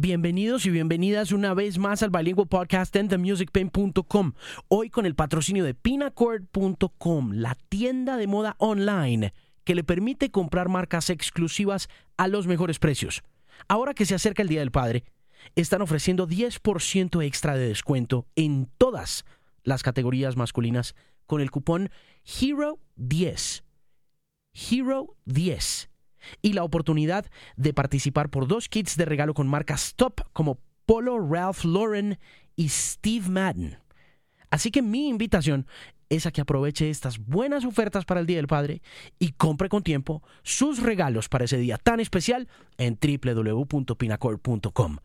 Bienvenidos y bienvenidas una vez más al Bilingual Podcast en themusicpain.com. Hoy con el patrocinio de pinacord.com, la tienda de moda online que le permite comprar marcas exclusivas a los mejores precios. Ahora que se acerca el Día del Padre, están ofreciendo 10% extra de descuento en todas las categorías masculinas con el cupón HERO10. HERO10 y la oportunidad de participar por dos kits de regalo con marcas top como Polo, Ralph Lauren y Steve Madden. Así que mi invitación es a que aproveche estas buenas ofertas para el Día del Padre y compre con tiempo sus regalos para ese día tan especial en www.pinacord.com.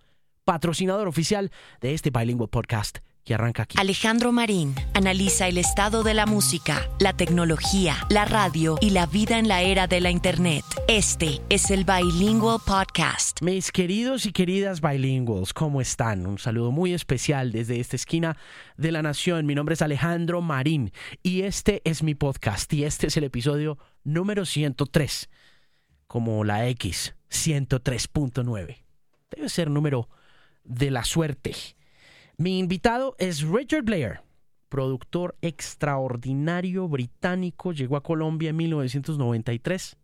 Patrocinador oficial de este Bilingual Podcast que arranca aquí. Alejandro Marín analiza el estado de la música, la tecnología, la radio y la vida en la era de la Internet. Este es el Bilingual Podcast. Mis queridos y queridas bilinguals, ¿cómo están? Un saludo muy especial desde esta esquina de la nación. Mi nombre es Alejandro Marín y este es mi podcast y este es el episodio número 103, como la X 103.9. Debe ser número de la suerte. Mi invitado es Richard Blair, productor extraordinario británico, llegó a Colombia en 1993.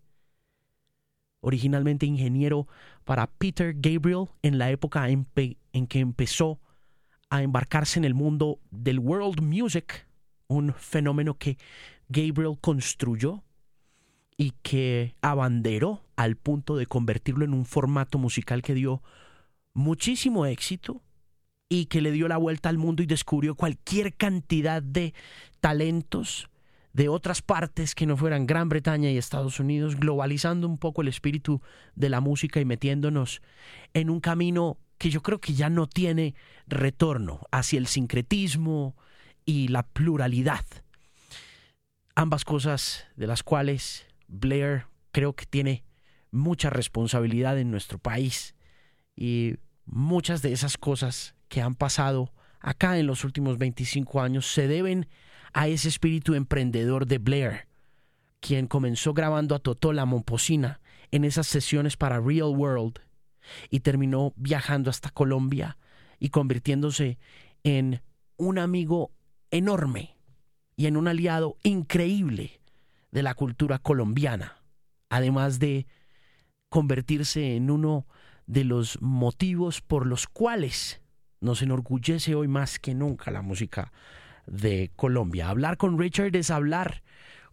Originalmente ingeniero para Peter Gabriel en la época en, que empezó a embarcarse en el mundo del world music, un fenómeno que Gabriel construyó y que abanderó al punto de convertirlo en un formato musical que dio muchísimo éxito y que le dio la vuelta al mundo y descubrió cualquier cantidad de talentos de otras partes que no fueran Gran Bretaña y Estados Unidos, globalizando un poco el espíritu de la música y metiéndonos en un camino que yo creo que ya no tiene retorno hacia el sincretismo y la pluralidad. Ambas cosas de las cuales Blair creo que tiene mucha responsabilidad en nuestro país y muchas de esas cosas que han pasado acá en los últimos 25 años se deben a ese espíritu emprendedor de Blair, quien comenzó grabando a Totó la Momposina en esas sesiones para Real World y terminó viajando hasta Colombia y convirtiéndose en un amigo enorme y en un aliado increíble de la cultura colombiana, además de convertirse en uno de los motivos por los cuales nos enorgullece hoy más que nunca la música de Colombia. Hablar con Richard es hablar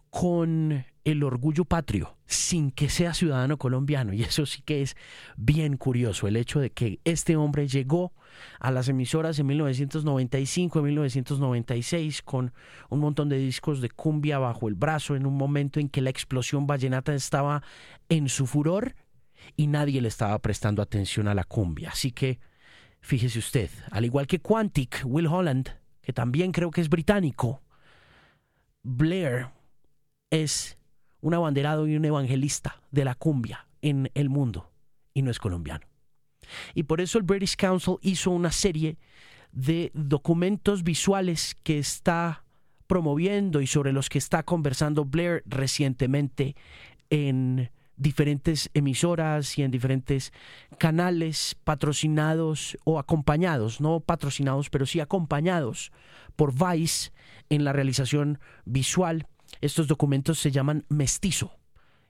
con el orgullo patrio sin que sea ciudadano colombiano y eso sí que es bien curioso el hecho de que este hombre llegó a las emisoras en 1995 en 1996 con un montón de discos de cumbia bajo el brazo en un momento en que la explosión vallenata estaba en su furor y nadie le estaba prestando atención a la cumbia así que Fíjese usted, al igual que Quantic, Will Holland, que también creo que es británico, Blair es un abanderado y un evangelista de la cumbia en el mundo y no es colombiano. Y por eso el British Council hizo una serie de documentos visuales que está promoviendo y sobre los que está conversando Blair recientemente en diferentes emisoras y en diferentes canales patrocinados o acompañados, no patrocinados, pero sí acompañados por Vice en la realización visual. Estos documentos se llaman Mestizo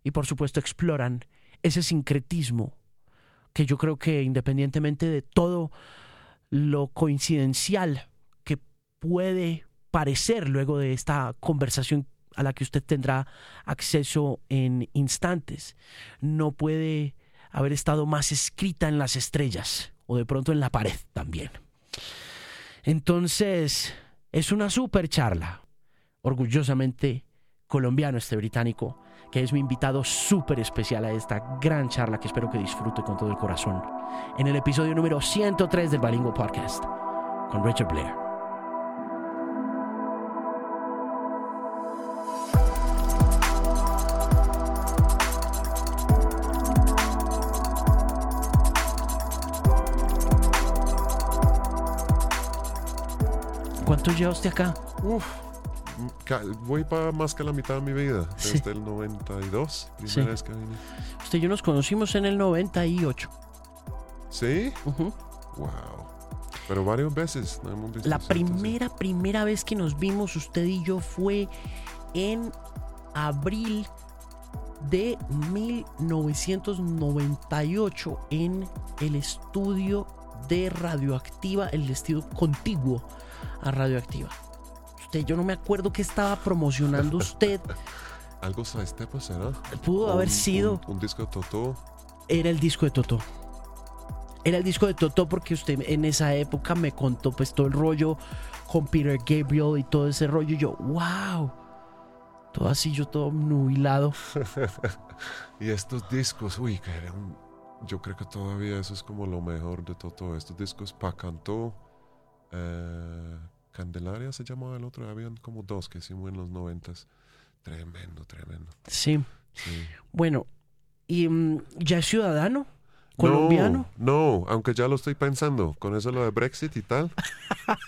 y por supuesto exploran ese sincretismo que yo creo que independientemente de todo lo coincidencial que puede parecer luego de esta conversación a la que usted tendrá acceso en instantes. No puede haber estado más escrita en las estrellas o de pronto en la pared también. Entonces, es una super charla. Orgullosamente colombiano este británico, que es mi invitado súper especial a esta gran charla que espero que disfrute con todo el corazón. En el episodio número 103 del Balingo Podcast, con Richard Blair. ¿Cuánto lleva usted acá? Uf, voy para más que la mitad de mi vida, desde el 92, primera vez que vine. Usted y yo nos conocimos en el 98. ¿Sí? Wow. Pero varias veces no hemos visto La primera, primera vez que nos vimos usted y yo fue en abril de 1998 en el estudio de Radioactiva, el estudio contiguo a Radioactiva. Usted, yo no me acuerdo qué estaba promocionando usted. Algo Sidestep será. Pudo haber un- sido, Un, un disco de Totó. era el disco de Totó. Era el disco de Totó porque usted en esa época me contó pues todo el rollo con Peter Gabriel y todo ese rollo. Y yo, wow. Todo así, yo todo nubilado. Y estos discos, uy, que era un- yo creo que todavía eso es como lo mejor de Totó. Estos discos pa cantó. Eh, Candelaria se llamaba el otro. Habían como dos que hicimos en los noventas. Tremendo, tremendo. Sí. Sí. Bueno, ¿y mm, ya es ciudadano? ¿Colombiano? No, no, aunque ya lo estoy pensando, con eso lo de Brexit y tal.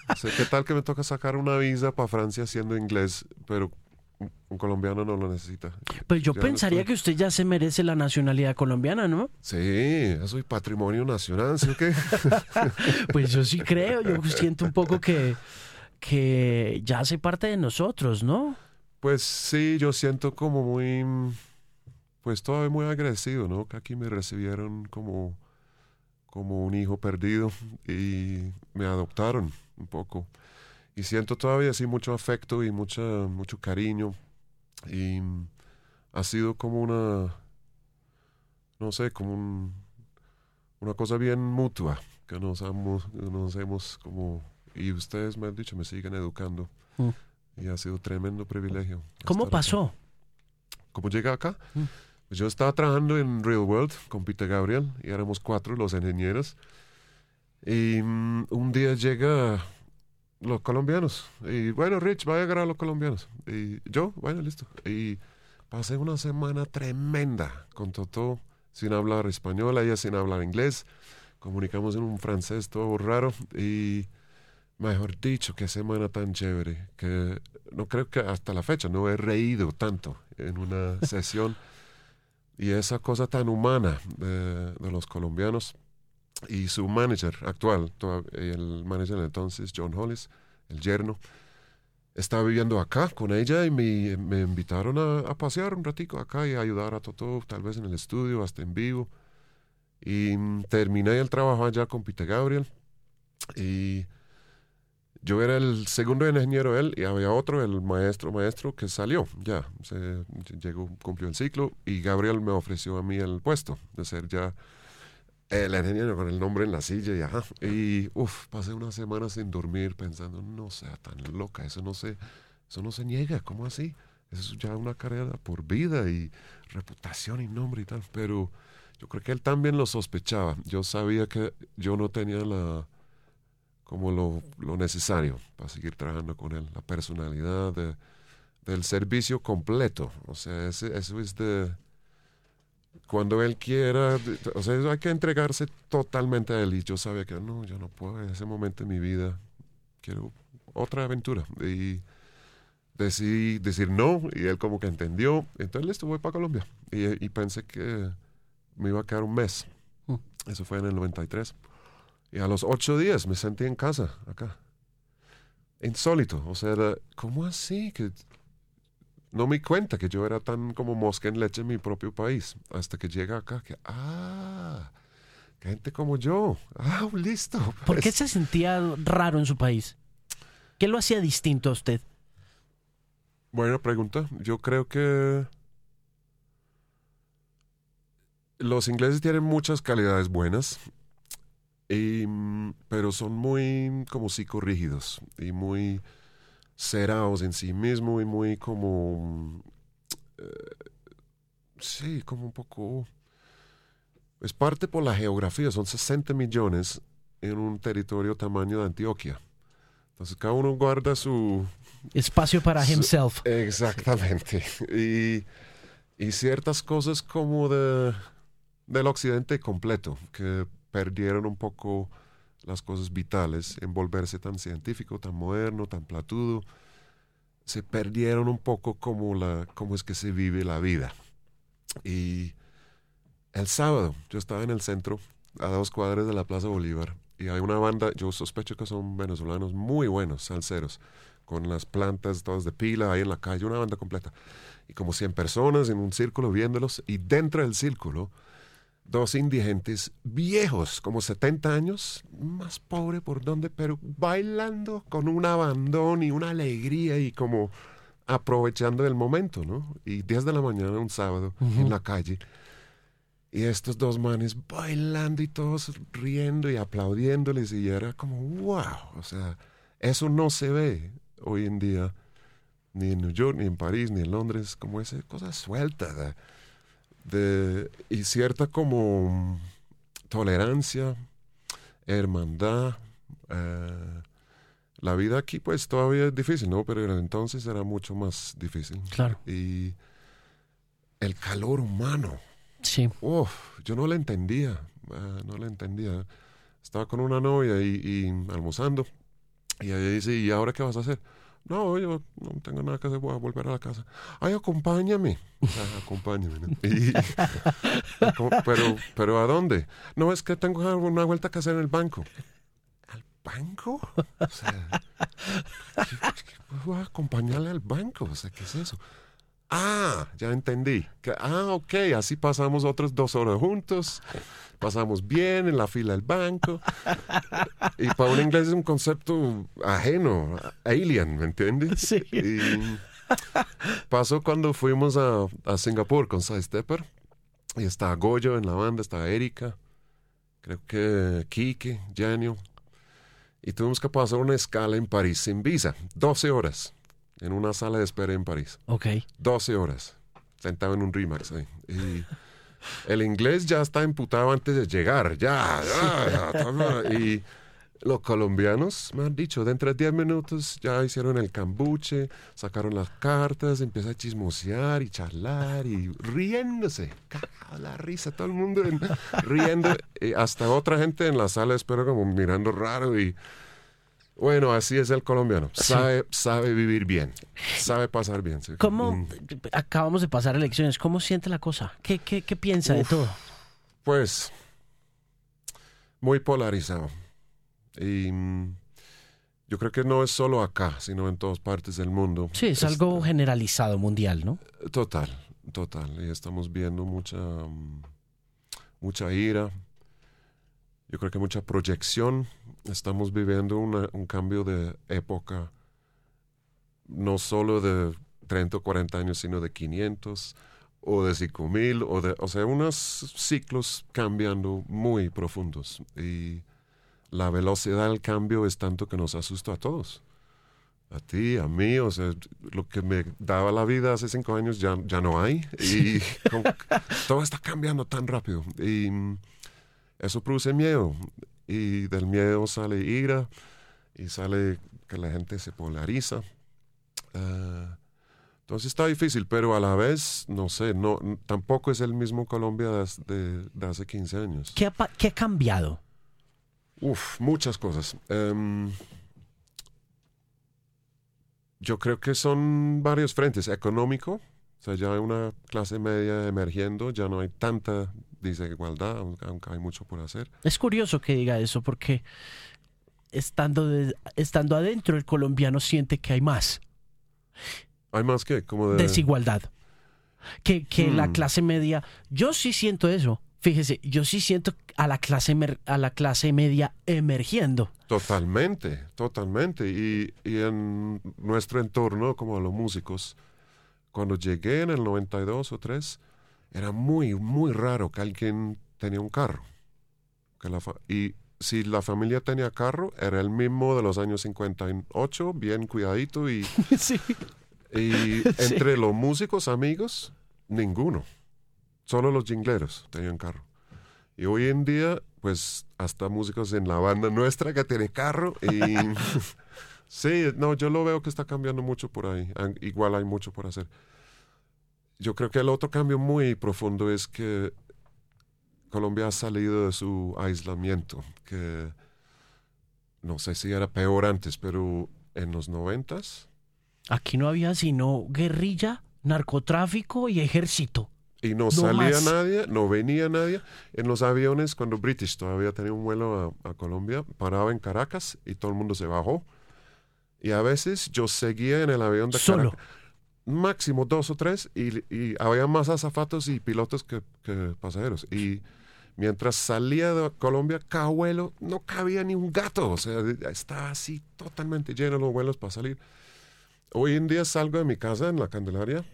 O sea, ¿Qué tal que me toca sacar una visa para Francia siendo inglés, pero un- colombiano no lo necesita? Pues yo Ya pensaría que usted ya se merece la nacionalidad colombiana, ¿no? Sí, eso es patrimonio nacional, ¿sí o qué? Pues yo sí creo, yo siento un poco que, que ya hace parte de nosotros, ¿no? Pues sí, yo siento como muy, pues todavía muy agradecido, ¿no? Que aquí me recibieron como, como un hijo perdido y me adoptaron un poco. Y siento todavía así mucho afecto y mucha, mucho cariño. Y ha sido como una, no sé, como un- una cosa bien mutua, que nos hemos, nos hemos como, y ustedes me han dicho, me siguen educando. Mm. Y ha sido tremendo privilegio. ¿Cómo estar acá. pasó? ¿Cómo llegué acá? Mm. Pues yo estaba trabajando en Real World con Peter Gabriel y éramos cuatro los ingenieros. Y mm, un día llega los colombianos. Y bueno, Rich, vaya a agarrar a los colombianos. Y yo, bueno, listo. Y pasé una semana tremenda con Toto sin hablar español, ella sin hablar inglés. Comunicamos en un francés todo raro. Y mejor dicho, qué semana tan chévere. Que no creo que hasta la fecha no he reído tanto en una sesión. Y esa cosa tan humana de, de los colombianos y su manager actual, toda- el manager entonces, John Hollis, el yerno, estaba viviendo acá con ella y me, me invitaron a, a pasear un ratico acá y a ayudar a Toto, tal vez en el estudio, hasta en vivo. Y mm, terminé el trabajo allá con Peter Gabriel y yo era el segundo ingeniero él y había otro, el maestro maestro que salió ya, se llegó, cumplió el ciclo y Gabriel me ofreció a mí el puesto de ser ya el ingeniero con el nombre en la silla y ajá. Y uff, pasé una semana sin dormir pensando, no sea tan loca, eso no se, eso no se niega, ¿cómo así? Eso es ya una carrera por vida y reputación y nombre y tal. Pero yo creo que él también lo sospechaba. Yo sabía que yo no tenía la como lo, lo necesario para seguir trabajando con él. La personalidad de- del servicio completo. O sea, eso es de cuando él quiera, o sea, hay que entregarse totalmente a él. Y yo sabía que no, yo no puedo en ese momento de mi vida. Quiero otra aventura. Y decidí decir no, y él como que entendió. Entonces, listo, voy para Colombia. Y, y pensé que me iba a quedar un mes. Mm. Eso fue en el 93. Y a los ocho días me sentí en casa, acá. Insólito. O sea, era, ¿cómo así? Que no me di cuenta que yo era tan como mosca en leche en mi propio país. Hasta que llega acá, que, ah, gente como yo. Ah, listo. ¿Por qué se sentía raro en su país? ¿Qué lo hacía distinto a usted? Buena pregunta. Yo creo que los ingleses tienen muchas calidades buenas, y, mm, pero son muy como psicorrígidos y muy cerrados en sí mismos y muy como... mm, eh, sí, como un poco... Es parte por la geografía, son 60 millones en un territorio tamaño de Antioquia. Entonces cada uno guarda su, Espacio para Su- himself. Exactamente. Y, y ciertas cosas como de, del occidente completo, que perdieron un poco las cosas vitales en volverse tan científico, tan moderno, tan platudo. Se perdieron un poco como la, cómo es que se vive la vida. Y el sábado yo estaba en el centro a dos cuadras de la Plaza Bolívar. Y hay una banda, yo sospecho que son venezolanos muy buenos, salseros, con las plantas todas de pila ahí en la calle, una banda completa. Y como 100 personas en un círculo viéndolos, y dentro del círculo, dos indigentes viejos, como 70 años, más pobre por donde, pero bailando con un abandón y una alegría y como aprovechando el momento, ¿no? Y 10 de la mañana, un sábado, en la calle. Y estos dos manes bailando y todos riendo y aplaudiéndoles y era como, wow, o sea, eso no se ve hoy en día ni en New York, ni en París, ni en Londres, como esa cosa suelta de, y cierta como tolerancia, hermandad. Eh, la vida aquí pues todavía es difícil, ¿no? Pero entonces era mucho más difícil. Claro. Y el calor humano. Sí. Uf, yo no le entendía, eh, no entendía. Estaba con una novia y, y almorzando y ella dice, ¿y ahora qué vas a hacer? No, yo no tengo nada que hacer, voy a volver a la casa. Ay, acompáñame. acompáñame. pero, pero ¿a dónde? No, es que tengo una vuelta que hacer en el banco. ¿Al banco? O sea, voy a acompañarle al banco. O sea, ¿qué es eso? Ah, ya entendí. Que, ah, ok, así pasamos otras dos horas juntos pasamos bien en la fila del banco. y para un inglés es un concepto ajeno, alien, ¿me entiendes? Sí. Y pasó cuando fuimos a, a Singapur con Stepper. Y estaba Goyo en la banda, estaba Erika, creo que Kike, Janio. Y tuvimos que pasar una escala en París sin visa, 12 horas, en una sala de espera en París. Ok. 12 horas, sentado en un Remax ahí. Y el inglés ya está imputado antes de llegar, ya, ya, ya Y los colombianos me han dicho, dentro de 10 minutos ya hicieron el cambuche, sacaron las cartas, empieza a chismosear y charlar y riéndose. La risa, todo el mundo riendo. Y hasta otra gente en la sala espero como mirando raro y bueno, así es el colombiano. Sabe, sabe vivir bien. Sabe pasar bien. ¿Cómo mm. acabamos de pasar elecciones? ¿Cómo siente la cosa? ¿Qué, qué, qué piensa de todo? Pues muy polarizado. Y mm, yo creo que no es solo acá, sino en todas partes del mundo. Sí, es, algo generalizado mundial, ¿no? Total, total. Y estamos viendo mucha, mm, mucha ira. Yo creo que mucha proyección estamos viviendo un cambio de época, no solo de 30 o 40 años, sino de 500 o de 5000, o, de, o sea, unos ciclos cambiando muy profundos. Y la velocidad del cambio es tanto que nos asusta a todos. A ti, a mí, o sea, lo que me daba la vida hace cinco años ya, ya no hay. Y todo está cambiando tan rápido. Y eso produce miedo y del miedo sale ira y sale que la gente se polariza. Ah, entonces está difícil, pero a la vez, no sé, no, tampoco es el mismo Colombia de, hace 15 años. ¿Qué ha, qué ha cambiado? Uf, muchas cosas. Em, yo creo que son varios frentes. Económico, o sea, ya hay una clase media emergiendo, ya no hay tanta desigualdad, aunque hay mucho por hacer. Es curioso que diga eso porque estando, estando adentro el colombiano siente que hay más. ¿Hay más que? Como de... Desigualdad. Que, que la hmm. clase media, yo sí siento eso. Fíjese, yo sí siento a la clase, a la clase media emergiendo. Totalmente, totalmente. Y, y en nuestro entorno, como a los músicos, cuando llegué en el 92 o 3, era muy, muy raro que alguien tenía un carro. Que la y si la familia tenía carro, era el mismo de los años 58, bien cuidadito y... sí. Y entre los músicos amigos, ninguno. Solo los jingleros tenían carro. Y hoy en día, pues hasta músicos en la banda nuestra que tiene carro. Y sí, no, yo lo veo que está cambiando mucho por ahí. Igual hay mucho por hacer yo creo que el otro cambio muy profundo es que Colombia ha salido de su aislamiento, que no sé si era peor antes, pero en los noventas. Aquí no había sino guerrilla, narcotráfico y ejército. Y no, No salía más. nadie, no venía nadie. En los aviones, cuando British todavía tenía un vuelo a, a Colombia, paraba en Caracas y todo el mundo se bajó. Y a veces yo seguía en el avión de Solo. Caracas. Máximo dos o tres. Y, había más azafatos y pilotos que, pasajeros. Y mientras salía de Colombia, cada vuelo no cabía ni un gato. O sea, estaba así totalmente lleno los vuelos para salir. Hoy en día salgo de mi casa en la Candelaria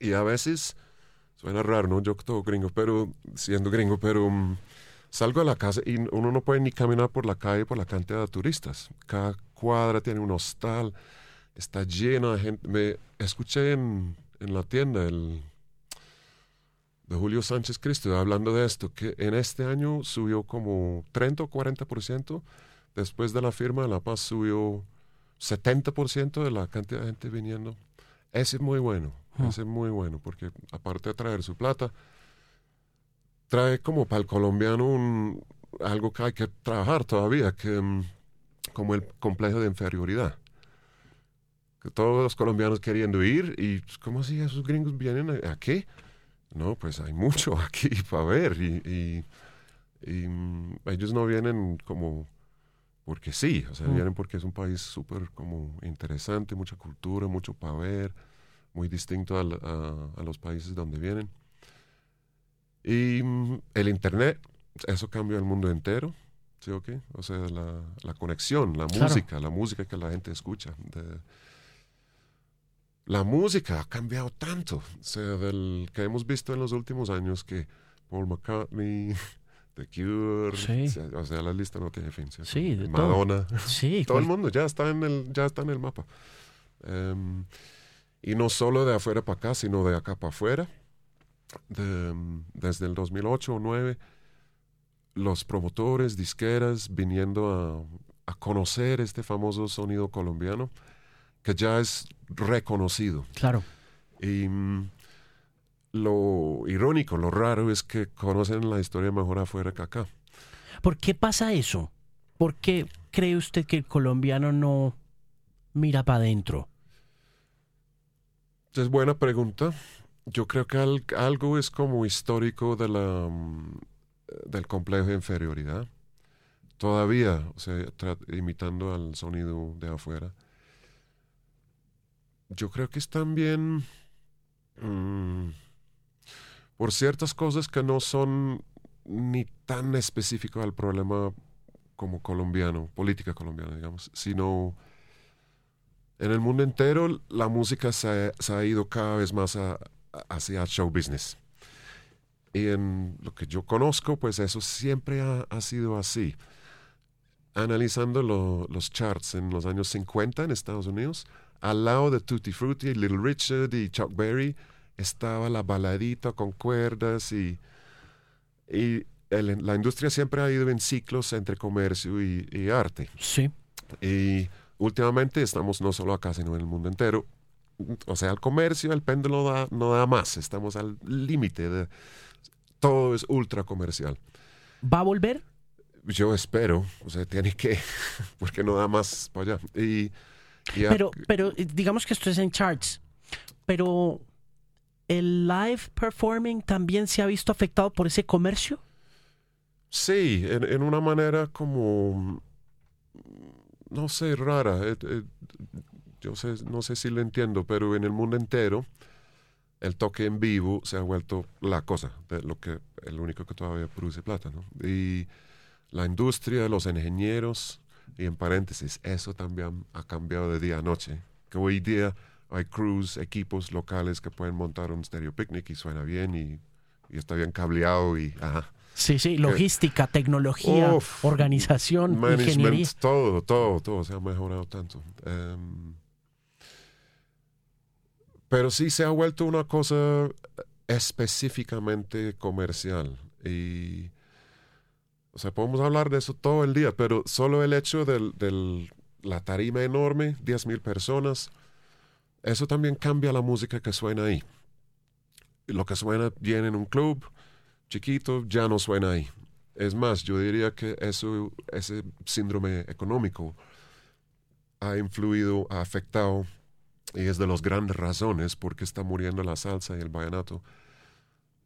y a veces Suena raro, ¿no? Yo todo gringo, pero siendo gringo, pero mm, salgo de la casa y uno no puede ni caminar por la calle por la cantidad de turistas. Cada cuadra tiene un hostal, está lleno de gente. Me escuché en, en la tienda el de Julio Sánchez Cristo hablando de esto, que en este año subió como 30 o 40%, después de la firma de La Paz subió 70% de la cantidad de gente viniendo. Ese es muy bueno, Ah. ese es muy bueno, porque aparte de traer su plata, trae como para el colombiano un, algo que hay que trabajar todavía, que mm, como el complejo de inferioridad. Todos los colombianos queriendo ir y pues, ¿cómo así esos gringos vienen a- aquí? No, pues hay mucho aquí para ver y, y- y, mm, ellos no vienen como porque sí, o sea, Mm. vienen porque es un país súper como interesante, mucha cultura, mucho para ver, muy distinto al- a, a los países donde vienen. Y mm, el Internet, eso cambió el mundo entero, ¿sí o qué? O sea, la, la conexión, la Claro. música, la música que la gente escucha. de- la música ha cambiado tanto, o sea, del que hemos visto en los últimos años que Paul McCartney, The Cure, Sí. o sea, la lista no tiene fin. ¿cierto? Sí, de todo. Madonna, Sí, todo el mundo ya está en el, ya está en el mapa. Em, y no solo de afuera para acá, sino de acá para afuera. De, em, desde el 2008 o 2009, los promotores, disqueras, viniendo a, a conocer este famoso sonido colombiano, que ya es reconocido. claro. Y mm, lo irónico, lo raro es que conocen la historia mejor afuera que acá. ¿Por qué pasa eso? ¿Por qué cree usted que el colombiano no mira para adentro? Es buena pregunta. Yo creo que al- algo es como histórico de la, mm, del complejo de inferioridad. Todavía, o sea, tra- imitando al sonido de afuera. Yo creo que es también mm, por ciertas cosas que no son ni tan específicos al problema como colombiano, política colombiana, digamos, sino en el mundo entero la música se se ha ido cada vez más a- a- hacia show business. Y en lo que yo conozco, pues eso siempre ha, ha sido así. Analizando lo- los charts en los años 50 en Estados Unidos, al lado de Tutti Frutti, Little Richard y Chuck Berry, estaba la baladita con cuerdas y, y el- la industria siempre ha ido en ciclos entre comercio y- y arte. Sí. Y últimamente estamos no solo acá, sino en el mundo entero. O sea, el comercio, el péndulo da- no da más. Estamos al límite de... Todo es ultra comercial. ¿Va a volver? Yo espero, o sea, tiene que, porque no da más para allá. Y, Pero, pero eh, digamos que esto es en charts. Pero el live performing también se ha visto afectado por ese comercio. sí, en, en una manera como, no sé, rara. eh, eh, yo sé, no sé si lo entiendo, pero en el mundo entero el toque en vivo se ha vuelto la cosa, lo que el único que todavía produce plata, ¿no? Y la industria, los ingenieros, y en paréntesis, eso también ha cambiado de día a noche. Que hoy día hay crews, equipos locales que pueden montar un stereo picnic y suena bien y, y está bien cableado y ajá. Sí, sí, logística, tecnología, Uf, organización, Management, ingeniería. todo, todo, todo se ha mejorado tanto. Em, pero sí se ha vuelto una cosa específicamente comercial. Y, o sea, podemos hablar de eso todo el día, pero solo el hecho de la tarima enorme, 10.000 personas, eso también cambia la música que suena ahí. Lo que suena bien en un club chiquito ya no suena ahí. Es más, yo diría que eso, ese síndrome económico ha influido, ha afectado y es de las grandes razones por qué está muriendo la salsa y el vallenato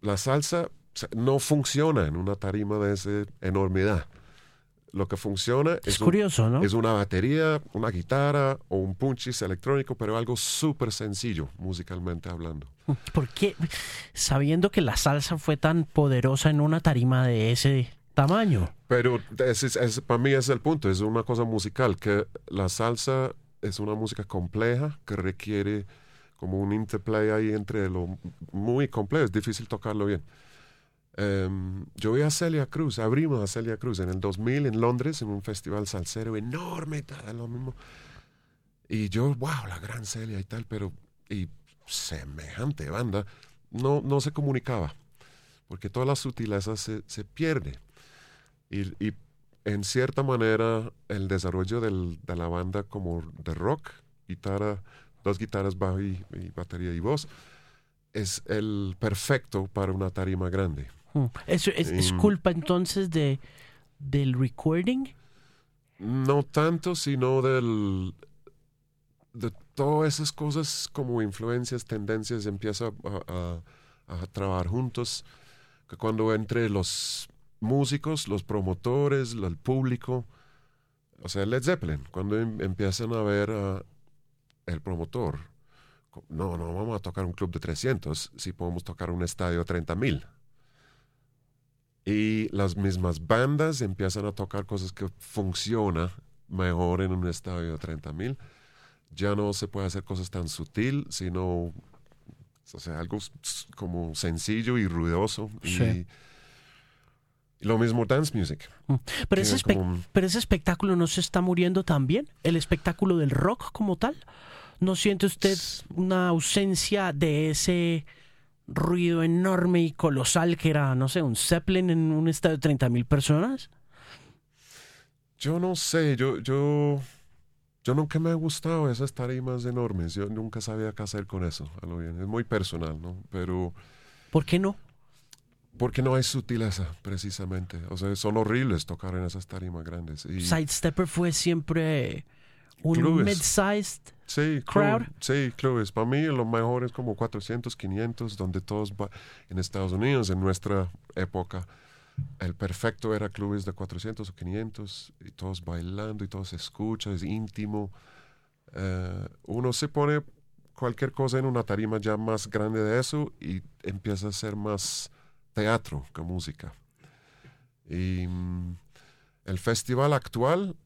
la salsa no funciona en una tarima de esa enormidad. Lo que funciona Es es, un- curioso, ¿no? es una batería, una guitarra o un punchis electrónico, pero algo súper sencillo musicalmente hablando. ¿Por qué? Sabiendo que la salsa fue tan poderosa en una tarima de ese tamaño. Pero es- para mí es el punto, es una cosa musical, que la salsa es una música compleja que requiere como un interplay ahí entre lo muy complejo, es difícil tocarlo bien. Em, yo vi a Celia Cruz, abrimos a Celia Cruz en el 2000 en Londres, en un festival salsero enorme, tal, lo mismo. Y yo, wow, la gran Celia y tal, pero y semejante banda, no, no se comunicaba, porque todas las sutilezas se, se pierde. Y, y en cierta manera el desarrollo del- de la banda como de rock, guitarra, dos guitarras, bajo y, y batería y voz, es el perfecto para una tarima grande. Mm. ¿Eso es, es culpa entonces de del recording? No tanto, sino del de todas esas cosas como influencias, tendencias, empieza a, a- a trabajar juntos, que cuando entre los músicos, los promotores, el público, o sea, Led Zeppelin, cuando em- empiezan a ver a el promotor, no, no vamos a tocar un club de 300, si podemos tocar un estadio de 30 mil. Y las mismas bandas empiezan a tocar cosas que funcionan mejor en un estadio de 30 mil. Ya no se puede hacer cosas tan sutil, sino o sea, algo como sencillo y ruidoso. Y, Sí. y lo mismo dance music. Pero ese, como pero ese espectáculo no se está muriendo también. El espectáculo del rock como tal. ¿No siente usted una ausencia de ese ruido enorme y colosal que era, no sé, un Zeppelin en un estadio de 30 mil personas? Yo no sé, yo, yo, yo nunca me ha gustado esas tarimas enormes. Yo nunca sabía qué hacer con eso. a lo bien. Es muy personal, ¿no? Pero ¿Por qué no? porque no hay sutileza, precisamente. O sea, son horribles tocar en esas tarimas grandes. Y, Sidestepper fue siempre un mid-sized. Sí, crowd. club- sí, clubes. Para mí lo mejor es como 400, 500, donde todos va- en Estados Unidos, en nuestra época, el perfecto era clubes de 400 o 500 y todos bailando y todo se escucha, es íntimo. Eh, uno se pone cualquier cosa en una tarima ya más grande de eso y empieza a ser más teatro que música. Y mm, el festival actual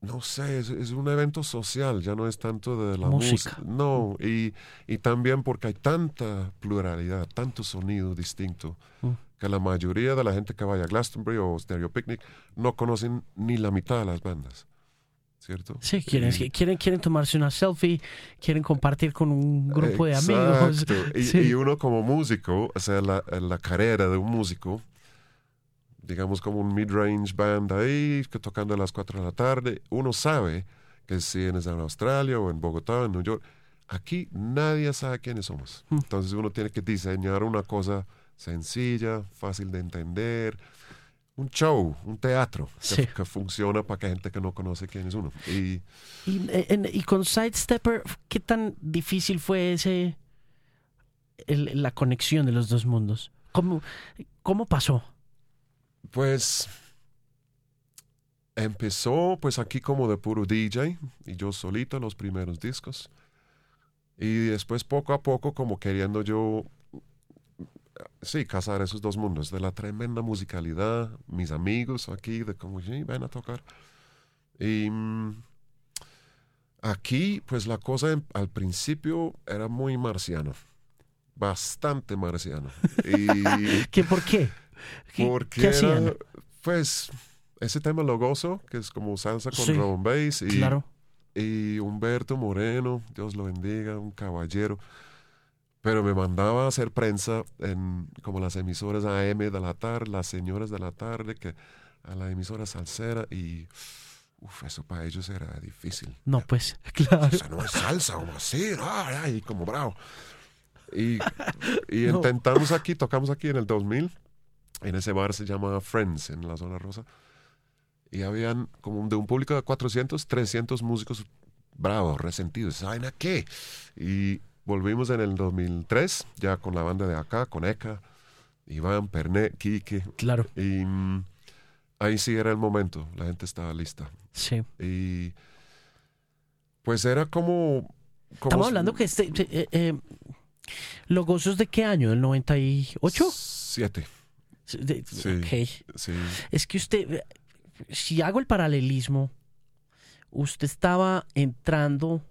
no sé, es, es un evento social, ya no es tanto de la Música. música. No, y, y también porque hay tanta pluralidad, tanto sonido distinto, Mm. que la mayoría de la gente que vaya a Glastonbury o Stereo Picnic no conocen ni la mitad de las bandas, ¿cierto? Sí, quieren, Y- quieren, quieren tomarse una selfie, quieren compartir con un grupo de amigos. Y, Sí. y uno como músico, o sea, la, la carrera de un músico, digamos como un mid-range band ahí, que tocando a las 4 de la tarde, uno sabe que si en Australia o en Bogotá, en New York, aquí nadie sabe quiénes somos. Mm. Entonces uno tiene que diseñar una cosa sencilla, fácil de entender, un show, un teatro que, Sí. que funciona para que gente que no conoce quién es uno. Y Y, en- y con Sidestepper, ¿qué tan difícil fue ese el- la conexión de los dos mundos? ¿Cómo, cómo pasó? Pues empezó pues aquí como de puro DJ y yo solito los primeros discos. Y después poco a poco como queriendo yo, sí, casar esos dos mundos, de la tremenda musicalidad, mis amigos aquí, de como, sí, ven a tocar. Y mm, aquí pues la cosa al principio era muy marciana, bastante marciano. Y ¿Qué, ¿Por qué? ¿Qué, porque qué era, hacían? pues, ese tema logoso, que es como salsa con Sí, drum bass, y, Claro. y Humberto Moreno, Dios lo bendiga, un caballero, pero me mandaba a hacer prensa en como las emisoras AM de la tarde, las señoras de la tarde, que a la emisora salsera, y uf, eso para ellos era difícil. No, pues, claro. Eso no es salsa, como así, ay, ay, como bravo. Y, y No. intentamos aquí, tocamos aquí en el 2000, en ese bar se llama Friends, en la zona rosa. Y habían como de un público de 400, 300 músicos bravos, resentidos. ¿Saben a qué? Y volvimos en el 2003, ya con la banda de acá, con Eka, Iván, Pernet, Quique. Claro. Y mm, ahí sí era el momento, la gente estaba lista. Sí. Y pues era como... como Estamos hablando que este... eh, eh, ¿Los gozos de qué año? ¿Del 98? Siete, De- Sí. ok. sí. Es que usted, si hago el paralelismo, usted estaba entrando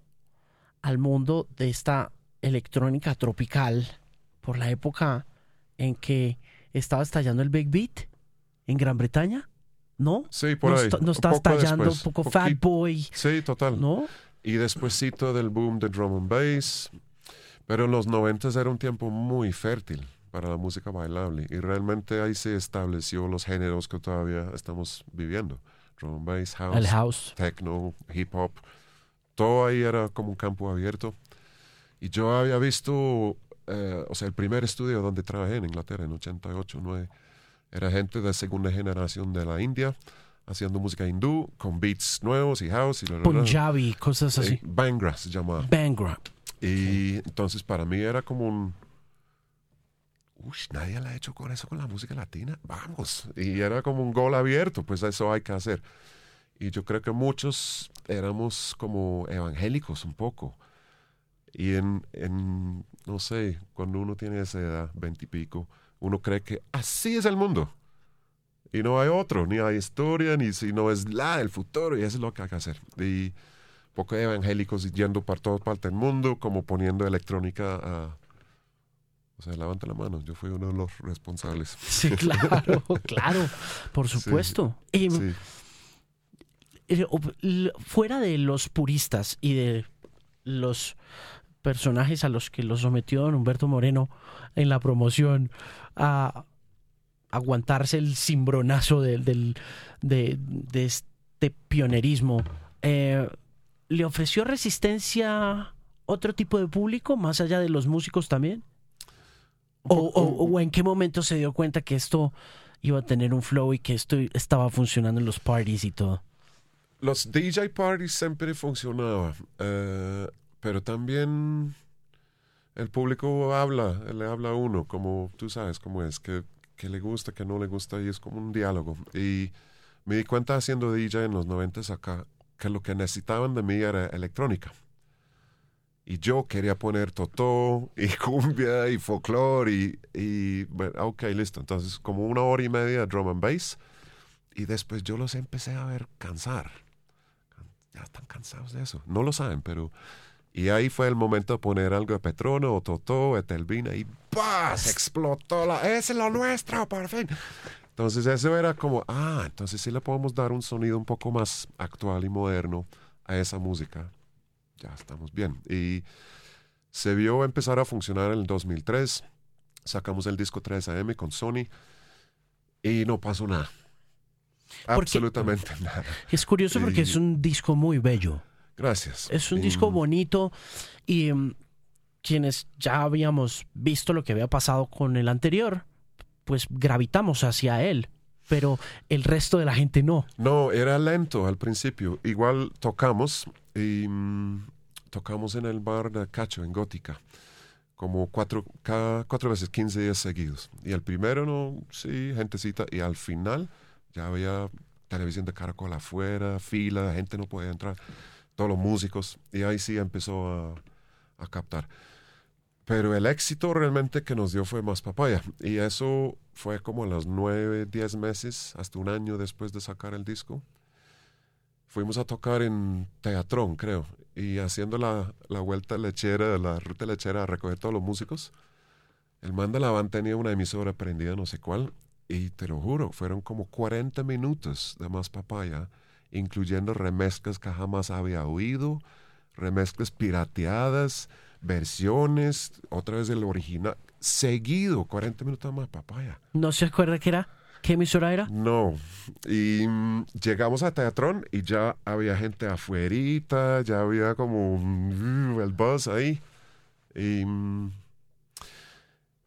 al mundo de esta electrónica tropical por la época en que estaba estallando el Big Beat en Gran Bretaña, ¿no? Sí, por no, ahí. está- no poco estallando después, un poco Fat Boy, Sí, total. ¿no? Y despuésito del boom de drum and bass. Pero en los 90 era un tiempo muy fértil para la música bailable. Y realmente ahí se estableció los géneros que todavía estamos viviendo. Drum bass, house, El house. techno, hip hop. Todo ahí era como un campo abierto. Y yo había visto, eh, o sea, el primer estudio donde trabajé en Inglaterra en 88, 9, era gente de segunda generación de la India haciendo música hindú con beats nuevos y house y. Punjabi, cosas así. Eh, Bangra se llamaba. Bangra. Y entonces para mí era como un... Uy, nadie le ha hecho con eso con la música latina. Vamos. Y era como un gol abierto, pues eso hay que hacer. Y yo creo que muchos éramos como evangélicos un poco. Y en, en no sé, cuando uno tiene esa edad, veintipico, uno cree que así es el mundo. Y no hay otro, ni hay historia, ni si no es la del futuro, y eso es lo que hay que hacer. Y poco evangélicos yendo por todas partes del mundo, como poniendo electrónica a... O sea, levanta la mano, yo fui uno de los responsables. Sí, claro, claro, por supuesto. Y, Sí. eh, fuera de los puristas y de los personajes a los que los sometió don Humberto Moreno en la promoción a aguantarse el cimbronazo del, del- de, de este pionerismo, eh, ¿le ofreció resistencia otro tipo de público más allá de los músicos también? O, o- o en qué momento se dio cuenta que esto iba a tener un flow y que esto estaba funcionando en los parties y todo? Los DJ parties siempre funcionaba, eh, pero también el público habla, le habla a uno, como tú sabes cómo es, que, que le gusta, que no le gusta, y es como un diálogo. Y me di cuenta haciendo DJ en los 90 acá, que lo que necesitaban de mí era electrónica. Y yo quería poner totó y cumbia y folclore y, y bueno, ok, listo. Entonces, como una hora y media de drum and bass. Y después yo los empecé a ver cansar. Ya están cansados de eso. No lo saben, pero... Y ahí fue el momento de poner algo de Petrono o Totó, Etelvina y. Se explotó la... ¡Ese es lo nuestro, por fin! Entonces eso era como, ah, entonces sí le podemos dar un sonido un poco más actual y moderno a esa música. Ya estamos bien. Y se vio empezar a funcionar en el 2003. Sacamos el disco 3AM con Sony y no pasó nada. Porque- Absolutamente nada. Es curioso porque Y- es un disco muy bello. Gracias. Es un Y, disco bonito y mm, quienes ya habíamos visto lo que había pasado con el anterior, pues gravitamos hacia él, pero el resto de la gente no. No, era lento al principio. Igual tocamos y mm, tocamos en el bar de Cacho, en Gótica, como cuatro, cada cuatro veces, 15 días seguidos. Y el primero, no, sí, gentecita. Y al final ya había televisión de caracol afuera, fila, la gente no podía entrar, todos los músicos. Y ahí sí empezó a, a captar. Pero el éxito realmente que nos dio fue más papaya. Y eso fue como a los nueve, diez meses, hasta un año después de sacar el disco. Fuimos a tocar en Teatrón, creo, y haciendo la, la vuelta lechera, la ruta lechera a recoger todos los músicos. El man de la van tenía una emisora prendida, no sé cuál, y te lo juro, fueron como 40 minutos de más papaya, incluyendo remezclas que jamás había oído, remezclas pirateadas, versiones, otra vez el original, seguido, 40 minutos más papaya. ¿No se acuerda qué era? ¿Qué emisora era? No, y mm, llegamos a Teatrón y ya había gente afuerita, ya había como un- el buzz ahí. Y mm,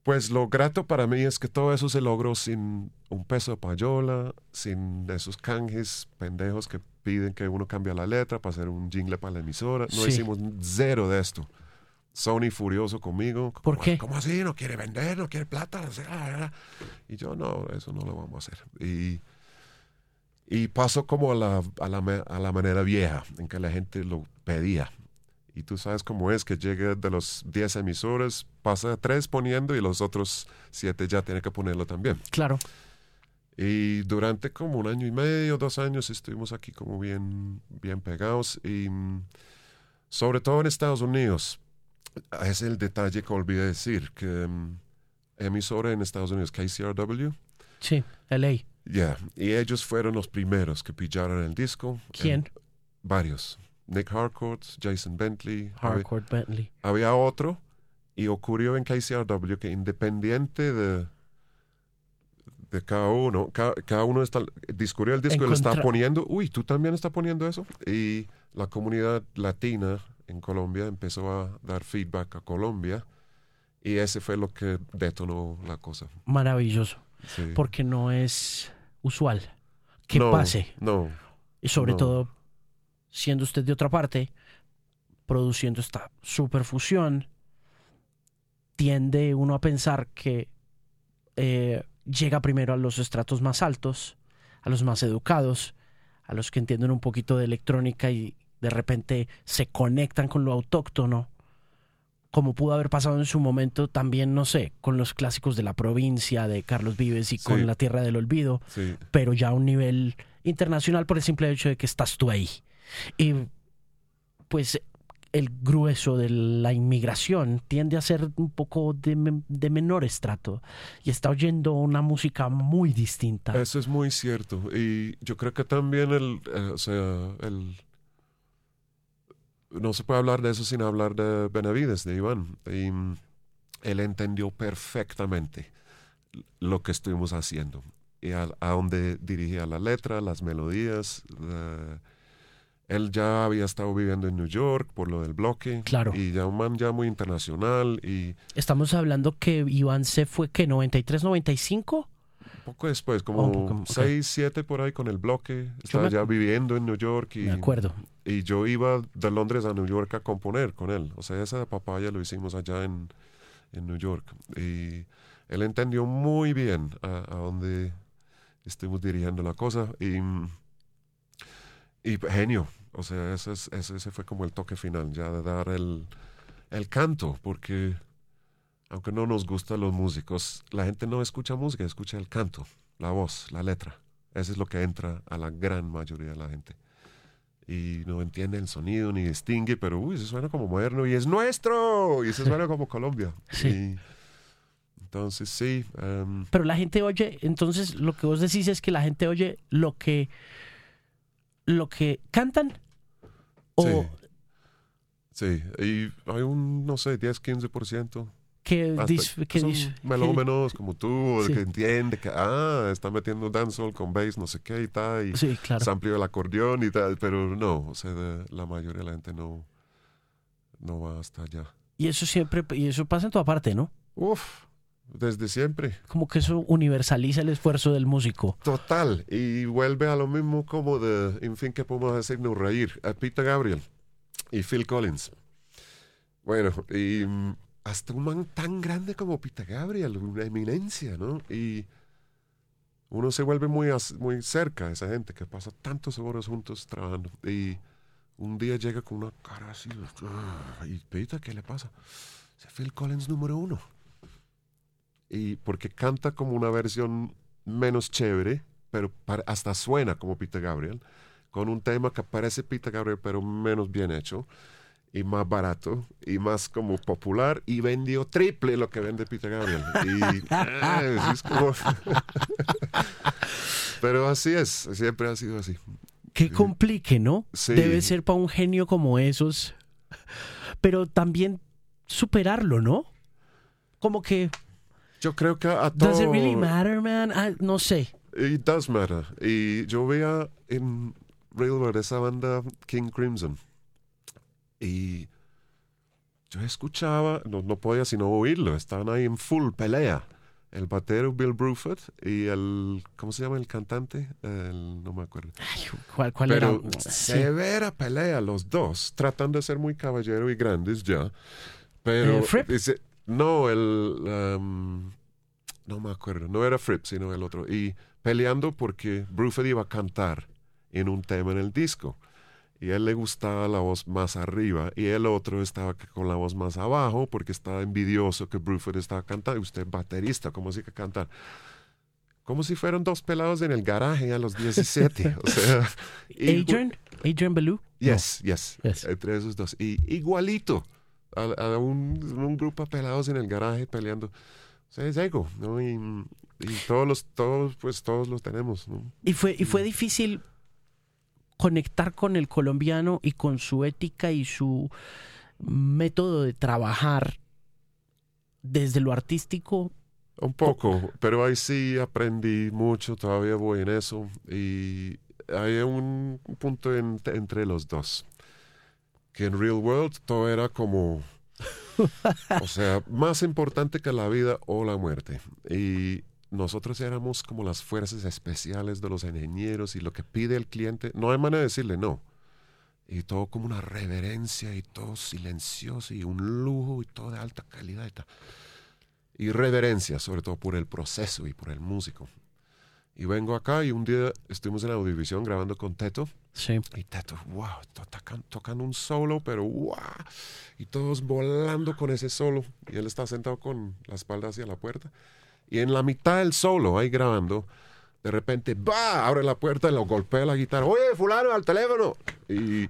pues lo grato para mí es que todo eso se logró sin un peso de payola, sin esos canjes pendejos que piden que uno cambie la letra para hacer un jingle para la emisora. No Sí. hicimos cero de esto. Sony furioso conmigo. ¿Por ¿Cómo- qué? ¿Cómo así? ¿No quiere vender? ¿No quiere plata? Y yo, no, eso no lo vamos a hacer. Y, y pasó como a la, a, la, a la manera vieja, en que la gente lo pedía. Y tú sabes cómo es, que llega de los 10 emisores, pasa a 3 poniendo y los otros 7 ya tienen que ponerlo también. Claro. Y durante como un año y medio, dos años, estuvimos aquí como bien, bien pegados. Y mm, sobre todo en Estados Unidos, es el detalle que olvidé decir, que mm, emisora en Estados Unidos, KCRW, Sí, LA. ya, y ellos fueron los primeros que pillaron el disco. ¿Quién? En- varios. Nick Harcourt, Jason Bentley. había- Hardcore Bentley. había otro y ocurrió en KCRW que independiente de, de cada uno, ca- cada, uno está, discurrió el disco y lo está poniendo, uy, tú también estás poniendo eso. Y la comunidad latina en Colombia empezó a dar feedback a Colombia y ese fue lo que detonó la cosa. Maravilloso. Sí. Porque no es usual que No, pase. No, Y sobre no. todo, siendo usted de otra parte, produciendo esta superfusión, tiende uno a pensar que eh, llega primero a los estratos más altos, a los más educados, a los que entienden un poquito de electrónica y de repente se conectan con lo autóctono, como pudo haber pasado en su momento también, no sé, con los clásicos de la provincia de Carlos Vives y Sí. con La Tierra del Olvido sí, pero ya a un nivel internacional por el simple hecho de que estás tú ahí. Y pues el grueso de la inmigración tiende a ser un poco de, de menor estrato y está oyendo una música muy distinta. Eso es muy cierto. Y yo creo que también el, eh, o sea, el... No se puede hablar de eso sin hablar de Benavides, de Iván. Y mm, él entendió perfectamente lo que estuvimos haciendo. Y a, a dónde dirigía la letra, las melodías. la- él ya había estado viviendo en New York por lo del bloque. Claro. Y ya un man ya muy internacional. Y Estamos hablando que Iván se fue, ¿qué? ¿93, 95? poco después, Oh, como poco- ok. seis, siete por ahí con el bloque. Estaba me- ya viviendo en New York y, Me acuerdo. Y yo iba de Londres a New York a componer con él. O sea, esa de papaya lo hicimos allá en, en New York. Y él entendió muy bien a, a dónde estuvimos dirigiendo la cosa. Y, y genio. O sea, ese, es- ese, ese fue como el toque final, ya de dar el, el canto, porque aunque no nos gustan los músicos, la gente no escucha música, escucha el canto, la voz, la letra. Eso es lo que entra a la gran mayoría de la gente. Y no entiende el sonido ni distingue, pero uy, eso suena como moderno y es nuestro. Y eso suena como Colombia. Sí. Y entonces, sí. em, Pero la gente oye, entonces lo que vos decís es que la gente oye lo que lo que cantan o Sí. Sí, y hay un, no sé, 10, 15%. Que, hasta- que son melómenos como tú, Sí. que entiende que, ah, está metiendo dancehall con bass, no sé qué y tal, y Sí, claro. sampleo del acordeón y tal, pero no, o sea, de- la mayoría de la gente no, no va hasta allá. Y eso siempre, y eso pasa en toda parte, ¿no? Uf, desde siempre. Como que eso universaliza el esfuerzo del músico. Total, y vuelve a lo mismo como de, en fin, que podemos hacernos reír, a Peter Gabriel y Phil Collins. Bueno, y hasta un man tan grande como Peter Gabriel, una eminencia, ¿no? Y uno se vuelve muy, muy cerca de esa gente que pasa tantos horas juntos trabajando. Y un día llega con una cara así, "Ah", y Peter, ¿qué le pasa? Es Phil Collins número uno. Y porque canta como una versión menos chévere, pero hasta suena como Peter Gabriel, con un tema que parece Peter Gabriel, pero menos bien hecho, y más barato, y más como popular, y vendió triple lo que vende Peter Gabriel. Y ah, es como... pero así es, siempre ha sido así. Qué complique, ¿no? Sí. Debe ser para un genio como esos. Pero también superarlo, ¿no? Como que, Yo creo que a does it todo... really matter, man? Ah, no sé. It does matter. Y yo veía en Railroad esa banda King Crimson. Y yo escuchaba, no, no podía sino oírlo, estaban ahí en full pelea. El batero Bill Bruford y el, ¿cómo se llama el cantante? El- no me acuerdo. Ay, ¿Cuál, cuál Pero era? Sí. severa pelea los dos, tratando de ser muy caballero y grandes ya. Pero dice, no, el um, no me acuerdo, no era Fripp, sino el otro. Y peleando porque Bruford iba a cantar en un tema en el disco. Y a él le gustaba la voz más arriba y el otro estaba con la voz más abajo porque estaba envidioso que Bruford estaba cantando. Y usted baterista, ¿cómo así que cantar? Como si fueran dos pelados en el garaje a los 17. o sea, Adrian, Adrian Belew. Yes, yes, Yes. Entre esos dos. Y igualito a, a un, un grupo de pelados en el garaje peleando. O sea, es ego, ¿no? Y, y todos los, todos, pues todos los tenemos, ¿no? Y fue, y fue difícil conectar con el colombiano y con su ética y su método de trabajar desde lo artístico. Un poco, pero ahí sí aprendí mucho, todavía voy en eso. Y hay un punto en- entre los dos. Que en Real World todo era como, o sea, más importante que la vida o la muerte. Y nosotros éramos como las fuerzas especiales de los ingenieros y lo que pide el cliente, no hay manera de decirle no. Y todo como una reverencia y todo silencioso y un lujo y todo de alta calidad y tal y reverencia, sobre todo por el proceso y por el músico. Y vengo acá y un día estuvimos en la audiovisión grabando con Teto. Sí. Y Teto, wow, tocan, tocan un solo, pero wow. Y todos volando con ese solo. Y él está sentado con la espalda hacia la puerta. Y en la mitad del solo, ahí grabando, de repente, ¡va! Abre la puerta y lo golpea la guitarra. Oye, fulano, al teléfono. Y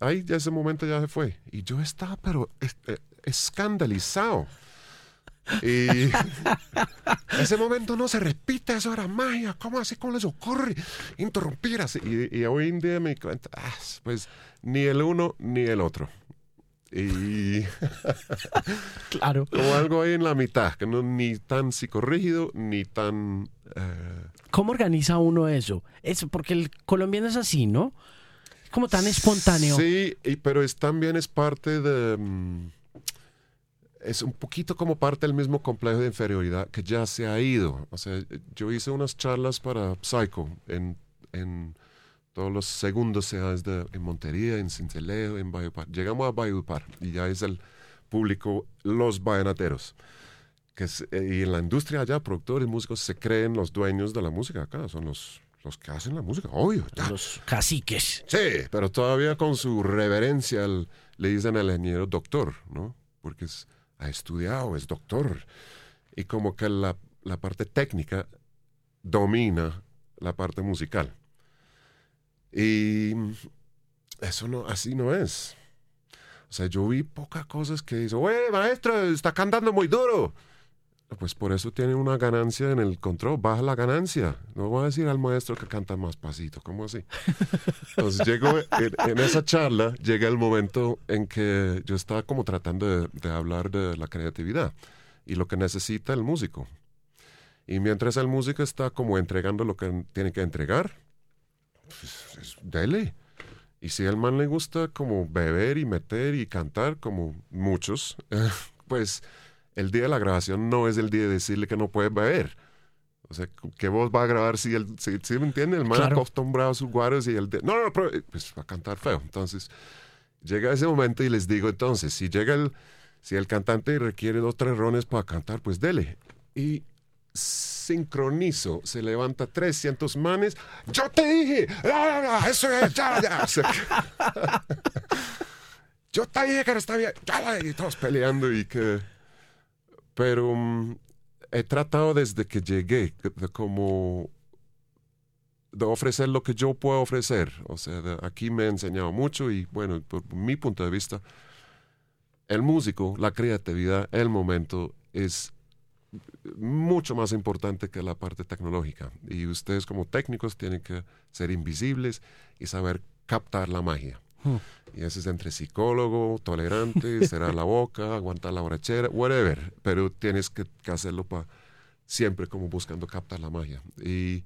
ahí ya ese momento ya se fue. Y yo estaba, pero es- eh, escandalizado. Y ese momento no se repite, eso era magia. ¿Cómo así? ¿Cómo les ocurre interrumpir así? Y, hoy en día me cuenta, ah, pues ni el uno ni el otro. Y Claro. como algo ahí en la mitad, que no ni tan psicorrígido ni tan... eh, ¿Cómo organiza uno eso? Es porque el colombiano es así, ¿no? Es como tan espontáneo. Sí, y- pero es también es parte de... mm, es un poquito como parte del mismo complejo de inferioridad que ya se ha ido. O sea, yo hice unas charlas para Psycho en, en todos los segundos seas de, en Montería, en Cincelejo, en Valledupar. Llegamos a Valledupar y ya es el público, los vallenateros. Que es- eh, y en la industria allá, productores, músicos, se creen los dueños de la música acá. Son los, los que hacen la música, obvio. ya. Los caciques. Sí, pero todavía con su reverencia le dicen al ingeniero doctor, ¿no? Porque es- ha estudiado, es doctor. Y como que la, la parte técnica domina la parte musical. Y eso no, así no es. O sea, yo vi pocas cosas que dice, ¡Oye, maestro, está cantando muy duro! Pues por eso tiene una ganancia en el control, baja la ganancia. No voy a decir al maestro que canta más pasito, ¿cómo así? Entonces llego, en, en esa charla llega el momento en que yo estaba como tratando de, de hablar de la creatividad y lo que necesita el músico. Y mientras el músico está como entregando lo que tiene que entregar, pues es- dele. Y si al man le gusta como beber y meter y cantar como muchos, pues el día de la grabación no es el día de decirle que no puede beber. O sea, ¿qué voz va a grabar si el, si, si me entiende? El man Claro. acostumbrado a sus guaros y el de, no, no, pero, eh, pues va a cantar feo. Entonces, llega ese momento y les digo, entonces, si llega el, si el cantante requiere dos, tres rones para cantar, pues dele. Y sincronizo, se levanta 300 manes, yo te dije, "Ah, ah, ah, eso es, ya, ya. Yo te dije que no está bien, ya, y todos peleando y que... Pero mm, he tratado desde que llegué de como de ofrecer lo que yo puedo ofrecer. O sea, aquí me he enseñado mucho y bueno, por mi punto de vista, el músico, la creatividad, el momento es mucho más importante que la parte tecnológica. Y ustedes como técnicos tienen que ser invisibles y saber captar la magia. Hmm. Y eso es entre psicólogo, tolerante, cerrar la boca, aguantar la borrachera, whatever. Pero tienes que, que hacerlo para siempre como buscando captar la magia. Y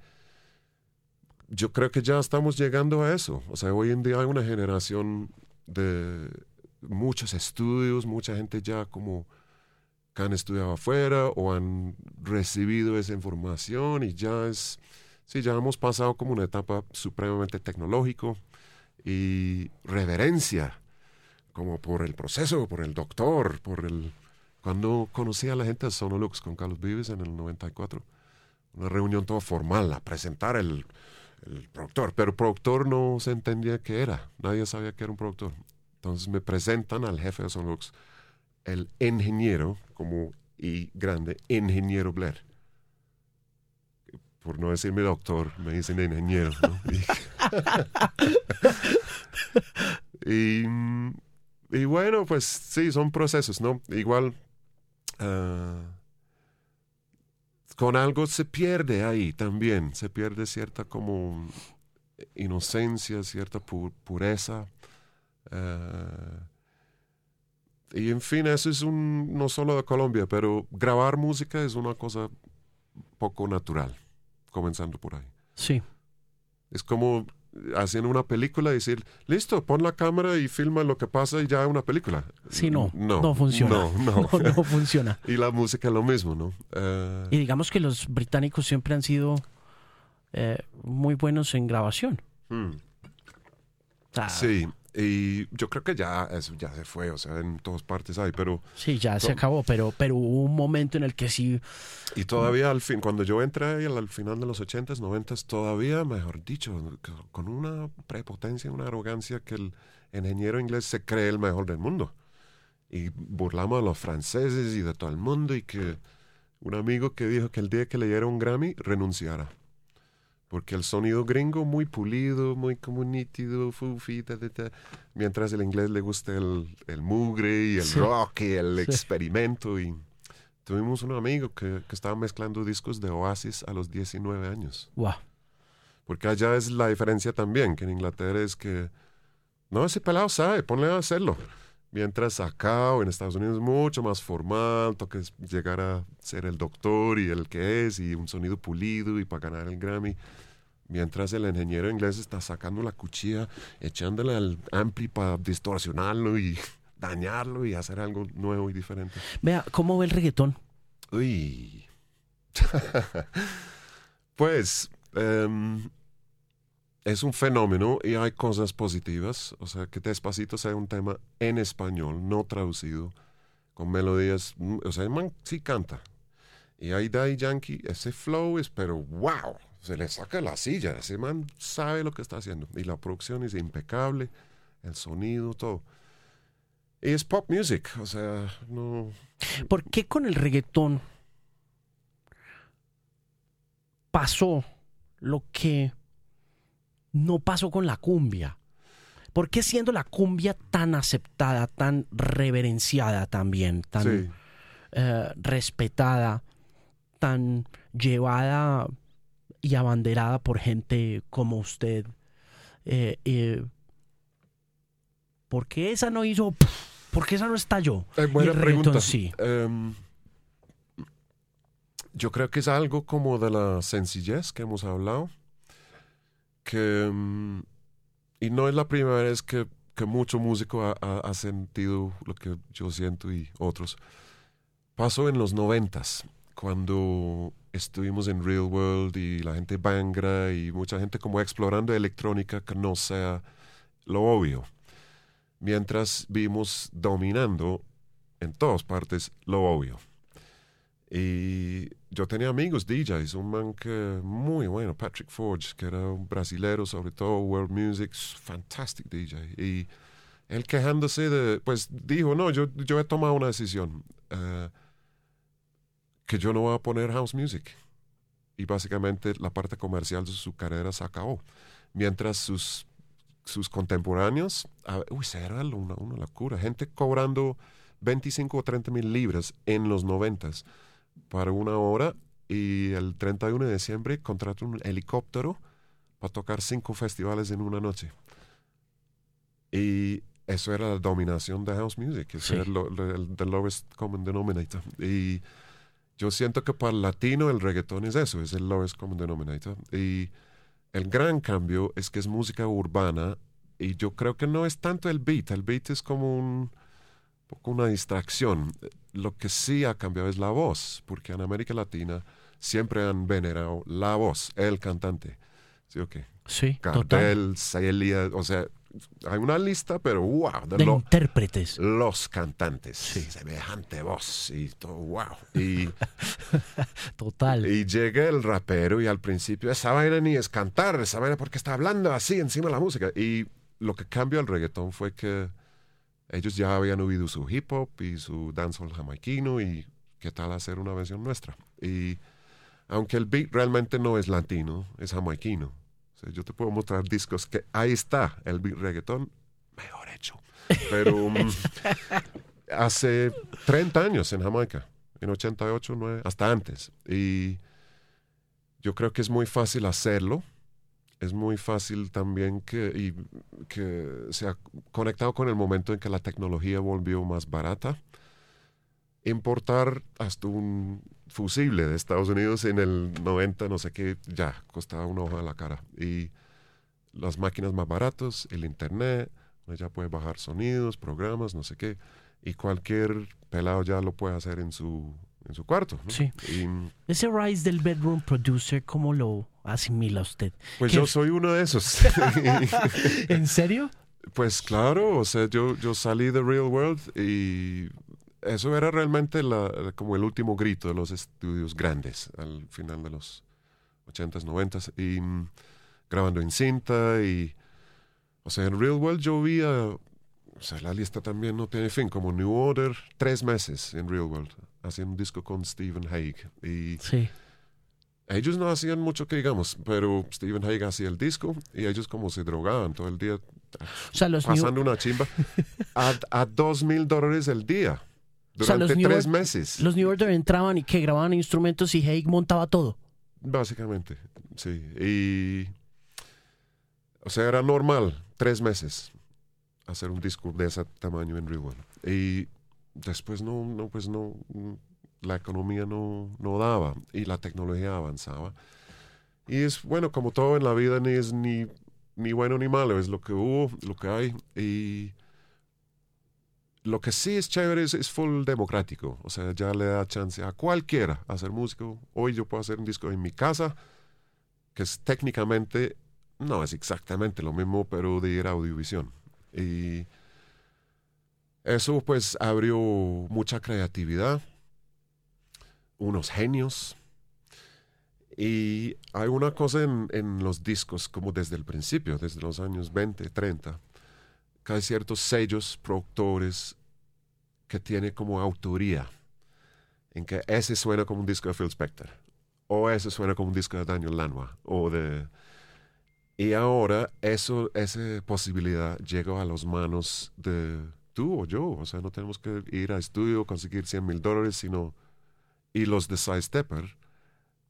yo creo que ya estamos llegando a eso. O sea, hoy en día hay una generación de muchos estudios, mucha gente ya como que han estudiado afuera o han recibido esa información y ya es, sí, ya hemos pasado como una etapa supremamente tecnológico y reverencia como por el proceso, por el doctor, por el... Cuando conocí a la gente de Sonolux con Carlos Vives en el 94, una reunión toda formal a presentar el, el productor, pero productor no se entendía qué era, nadie sabía que era un productor. Entonces me presentan al jefe de Sonolux, el ingeniero, como y grande, ingeniero Blair. Por no decirme doctor, me dicen ingeniero. ¿no? y, y, bueno, pues sí, son procesos, ¿no? Igual uh, con algo se pierde ahí también, se pierde cierta como inocencia, cierta pu pureza. Uh, y en fin, eso es un, no solo de Colombia, pero grabar música es una cosa poco natural, comenzando por ahí. Sí. Es como haciendo una película y decir, listo, pon la cámara y filma lo que pasa y ya una película. Sí, no, no, no funciona. No, no. no, no funciona. y la música es lo mismo, ¿no? Uh, y digamos que los británicos siempre han sido eh, muy buenos en grabación. Hmm. Ah. Sí, y yo creo que ya eso ya se fue, o sea, en todas partes hay, pero... Sí, ya se acabó, pero, pero hubo un momento en el que sí... Y todavía al fin, cuando yo entré al, al final de los 80s, 90s, todavía, mejor dicho, con una prepotencia, una arrogancia que el ingeniero inglés se cree el mejor del mundo. Y burlamos a los franceses y de todo el mundo y que un amigo que dijo que el día que le diera un Grammy renunciara porque el sonido gringo muy pulido, muy como nítido, fufi, ta, ta, ta, mientras el inglés le gusta el, el mugre y el Sí. rock y el Sí. experimento. Y tuvimos un amigo que, que estaba mezclando discos de Oasis a los 19 años. Wow. Porque allá es la diferencia también, que en Inglaterra es que, no, ese pelado sabe, ponle a hacerlo. Mientras acá o en Estados Unidos es mucho más formal, toca llegar a ser el doctor y el que es, y un sonido pulido y para ganar el Grammy. Mientras el ingeniero inglés está sacando la cuchilla, echándole al ampli para distorsionarlo y dañarlo y hacer algo nuevo y diferente. Vea, ¿cómo ve el reggaetón? Uy. pues em, es un fenómeno y hay cosas positivas. O sea, que Despacito sea un tema en español, no traducido, con melodías. mm, O sea, el man sí canta. Y ahí Daddy Yankee, ese flow es, pero wow, se le saca la silla. Ese man sabe lo que está haciendo. Y la producción es impecable, el sonido, todo. Y es pop music, o sea, no. ¿Por qué con el reggaetón pasó lo que no pasó con la cumbia? ¿Por qué siendo la cumbia tan aceptada, tan reverenciada también, tan Sí. eh, respetada, tan llevada y abanderada por gente como usted? eh, eh, ¿Por qué esa no hizo? ¿Por qué esa no estalló? Buena pregunta. sí. Em, yo creo que es algo como de la sencillez que hemos hablado. Que, em, y no es la primera vez que, que mucho músico ha, ha- ha sentido lo que yo siento y otros. Pasó en los noventas, cuando estuvimos en Real World y la gente bangra y mucha gente como explorando electrónica que no sea lo obvio mientras vimos dominando en todas partes lo obvio. Y yo tenía amigos DJs, un man que muy bueno, Patrick Forge, que era un brasilero, sobre todo world music, fantastic DJ. Y él quejándose de, pues dijo, no, yo, yo he tomado una decisión, eh, que yo no voy a poner house music. Y básicamente la parte comercial de su carrera se acabó. Mientras sus sus contemporáneos, a- uy, era una, una locura. Gente cobrando 25 o 30 mil libras en los 90 para una hora y el 31 de diciembre contratan un helicóptero para tocar cinco festivales en una noche. Y eso era la dominación de house music, eso Sí. era lo- lo- el the lowest common denominator. Y yo siento que para el latino el reggaetón es eso, es el lowest common denominator. Y el gran cambio es que es música urbana y yo creo que no es tanto el beat, el beat es como un poco una distracción. Lo que sí ha cambiado es la voz, porque en América Latina siempre han venerado la voz, el cantante. ¿Sí o qué? Sí, total. Gardel, Celia, o sea, hay una lista, pero wow, de, De lo- intérpretes. los cantantes. Sí. Semejante voz y todo, wow. Y, Total. y llega el rapero y al principio esa vaina ni es cantar, esa vaina porque está hablando así encima de la música. Y lo que cambió al reggaetón fue que ellos ya habían oído su hip hop y su dancehall jamaiquino y qué tal hacer una versión nuestra. Y aunque el beat realmente no es latino, es jamaiquino. O sea, yo te puedo mostrar discos que ahí está el beat reggaetón mejor hecho. Pero mm, hace 30 años en Jamaica, en 88, 9, hasta antes. Y yo creo que es muy fácil hacerlo. Es muy fácil también que, y, que se ha conectado con el momento en que la tecnología volvió más barata. Importar hasta un fusible de Estados Unidos en el 90, no sé qué, ya costaba una hoja de la cara. Y las máquinas más baratas, el internet, ya puede bajar sonidos, programas, no sé qué, y cualquier pelado ya lo puede hacer en su, en su cuarto. ¿no? Sí. Y, Ese rise del bedroom producer, ¿cómo lo asimila usted? pues ¿Qué- yo soy uno de esos. ¿En serio? Pues claro, o sea, yo, yo salí de Real World y eso era realmente la, como el último grito de los estudios grandes al final de los 80s, 90s y mm, grabando en cinta y, o sea, en Real World yo vi, a- o sea, la lista también no tiene fin, como New Order, tres meses en Real World, haciendo un disco con Stephen Haig y Sí. Ellos no hacían mucho que digamos, pero Stephen Haig hacía el disco y ellos como se drogaban todo el día O sea, los New, pasando una chimba a, a dos mil dólares el día O sea, los durante New tres meses. los New Order entraban y que grababan instrumentos y Haig montaba todo. Básicamente, sí. Y. O sea, era normal, tres meses, hacer un disco de ese tamaño en World. Y después no, no pues no, la economía no, no daba y la tecnología avanzaba. Y es bueno, como todo en la vida, ni es ni, ni bueno ni malo, es lo que hubo, lo que hay. Y lo que sí es chévere es, es full democrático. O sea, ya le da chance a cualquiera hacer músico. Hoy yo puedo hacer un disco en mi casa, que es técnicamente, no es exactamente lo mismo, pero de ir a audiovisión. Y eso pues abrió mucha creatividad, unos genios. Y hay una cosa en, en los discos, como desde el principio, desde los años 20, 30, que hay ciertos sellos, productores, que tiene como autoría, en que ese suena como un disco de Phil Spector, o ese suena como un disco de Daniel Lanois, o de... Y ahora eso, esa posibilidad llega a las manos de tú o yo, o sea, no tenemos que ir a estudio, conseguir 100 mil dólares, sino... Y los de Sidestepper,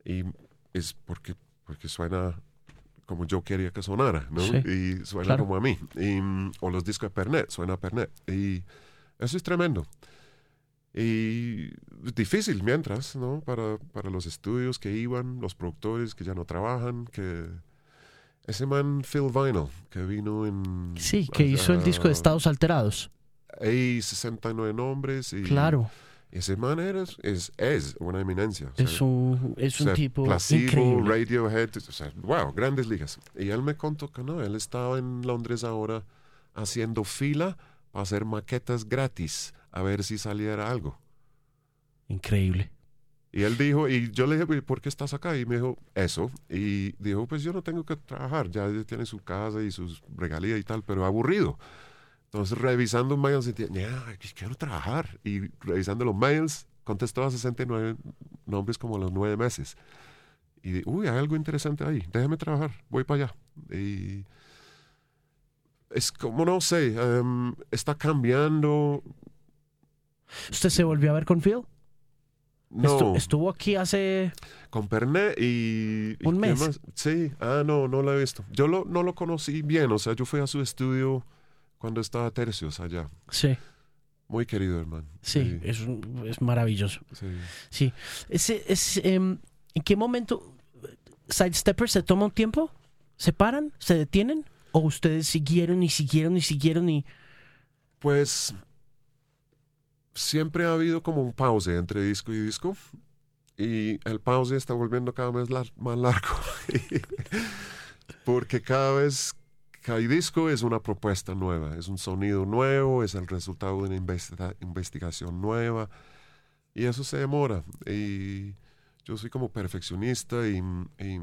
y es porque, porque suena como yo quería que sonara, ¿no? Sí, y suena claro. como a mí. Y, o los discos de Pernet, suena a Pernet. Y eso es tremendo. Y difícil mientras, ¿no? Para, para los estudios que iban, los productores que ya no trabajan, que... Ese man Phil Vinyl, que vino en... Sí, que hizo el disco de Estados Alterados. Hay 69 nombres y... Claro, Ese man era- es, es una eminencia. es un, es o un sea, tipo Placebo, increíble. Radiohead, o sea, wow, grandes ligas. Y él me contó que no, él estaba en Londres ahora haciendo fila para hacer maquetas gratis, a ver si saliera algo. Increíble. Y él dijo, y yo le dije, "¿Y ¿por qué estás acá? Y me dijo, eso. Y dijo, pues yo no tengo que trabajar, ya tiene su casa y sus regalías y tal, pero aburrido. Entonces, revisando mails, sentía, ya, quiero trabajar. Y revisando los mails, contestó a 69 nombres como a los nueve meses. Y di, uy, hay algo interesante ahí, déjame trabajar, voy para allá. Y es como, no sé, em, está cambiando. ¿Usted se volvió a ver con Phil? No, Estu- estuvo aquí hace... con Pernet y... y Un ¿qué mes. más? Sí, ah, no, no lo he visto. Yo lo, no lo conocí bien, o sea, yo fui a su estudio cuando estaba Tercios allá. Sí, Muy querido hermano. sí, Es, un- es maravilloso. sí. Sí. Ese, es, em, ¿En qué momento Sidestepper se toma un tiempo? ¿Se paran? ¿Se detienen? ¿O ustedes siguieron y siguieron y siguieron y... Pues siempre ha habido como un pause entre disco y disco. Y el pause está volviendo cada vez lar- más largo. Porque cada vez cada disco es una propuesta nueva, es un sonido nuevo, es el resultado de una investiga- investigación nueva y eso se demora. Y yo soy como perfeccionista y, y,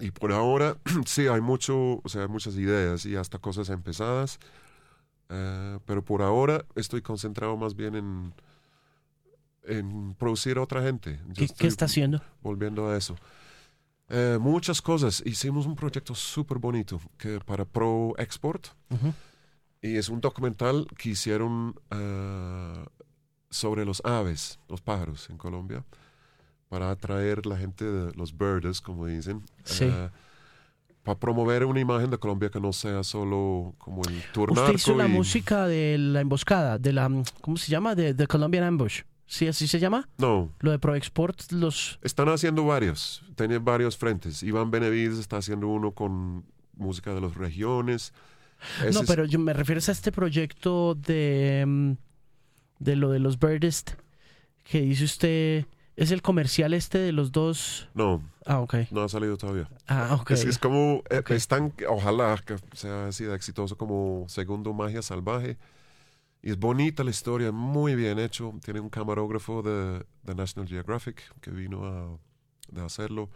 y por ahora sí hay mucho, o sea, muchas ideas y hasta cosas empezadas, eh, pero por ahora estoy concentrado más bien en, en producir a otra gente. Yo ¿Qué, estoy qué está haciendo? volviendo a eso. Eh, muchas cosas. Hicimos un proyecto súper bonito que para Pro Export y es un documental que hicieron eh, sobre los aves, los pájaros en Colombia, para atraer la gente de los birds, como dicen, Sí. eh, para promover una imagen de Colombia que no sea solo como el turnar. Usted hizo la música de la emboscada, de la, ¿cómo se llama? De The Colombian Ambush. ¿Sí así se llama? No, Lo de ProExport, los... Están haciendo varios, tienen varios frentes. Iván Benavides está haciendo uno con música de las regiones. Ese no, es- pero yo me refiero a este proyecto de, mm, de lo de los Birdest, que dice usted, ¿es el comercial este de los dos? No, Ah, ok. no ha salido todavía. Ah, ok. Es, es como, eh, Ok. están, ojalá que sea así de exitoso como Segundo Magia Salvaje. Y es bonita la historia, muy bien hecho. Tiene un camarógrafo de, de National Geographic que vino a de hacerlo.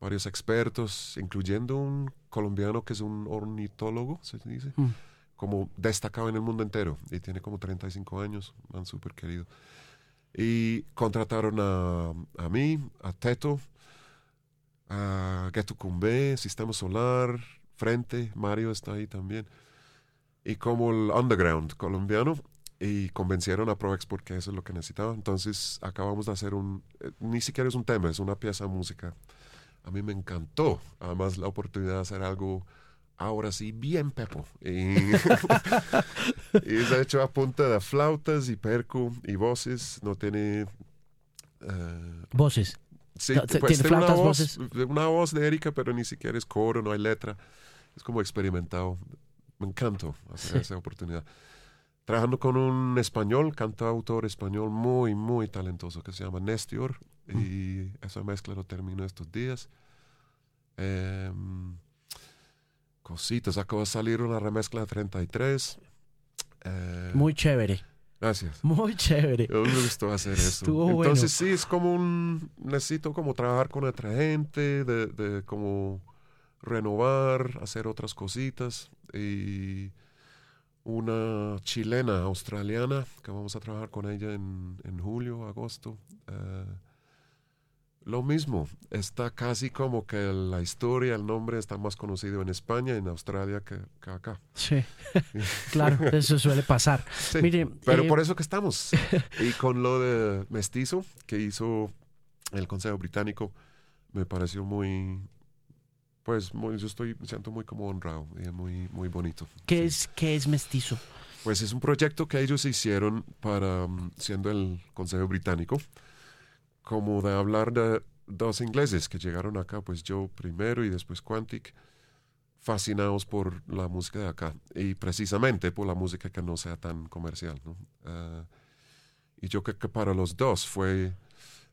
Varios expertos, incluyendo un colombiano que es un ornitólogo, se dice. Mm. como destacado en el mundo entero y tiene como 35 años, man súper querido. Y contrataron a, a mí, a Teto, a Geto Cumbe, Sistema Solar, Frente, Mario está ahí también. Y como el underground colombiano, y convencieron a ProExport que eso es lo que necesitaba. Entonces acabamos de hacer un, eh, ni siquiera es un tema, es una pieza de música. A mí me encantó, además la oportunidad de hacer algo ahora sí bien pepo. Y, y es hecho a punta de flautas y percu y voces, no tiene... eh, Voces. Sí, No, pues tiene tiene una flautas, voz, voces. una voz de Erika, pero ni siquiera es coro, no hay letra. Es como experimentado. Me encantó hacer Sí. esa oportunidad. Trabajando con un español, cantautor español muy, muy talentoso que se llama Nestior. Y esa mezcla lo termino estos días. Em, cositas, acaba de salir una remezcla de 33. Eh, Muy chévere. Gracias. Muy chévere. Mí me gustó hacer eso. Estuvo bueno. Entonces sí, es como un... Necesito como trabajar con otra gente, de, de como renovar, hacer otras cositas. Y una chilena australiana, que vamos a trabajar con ella en, en julio, agosto. eh, lo mismo, está casi como que la historia, el nombre está más conocido en España, en Australia que, que acá. Sí. claro, eso suele pasar. Sí, Mire, pero eh, por eso que estamos. y con lo de Mestizo que hizo el Consejo Británico, me pareció muy, pues, muy, yo estoy, me siento muy como honrado y muy, muy bonito. ¿qué, Sí. es, ¿qué es mestizo? Pues es un proyecto que ellos hicieron para, mm, siendo el Consejo Británico, como de hablar de dos ingleses que llegaron acá, pues yo primero y después Quantic, fascinados por la música de acá y precisamente por la música que no sea tan comercial. ¿no? Ah, y yo creo que para los dos fue,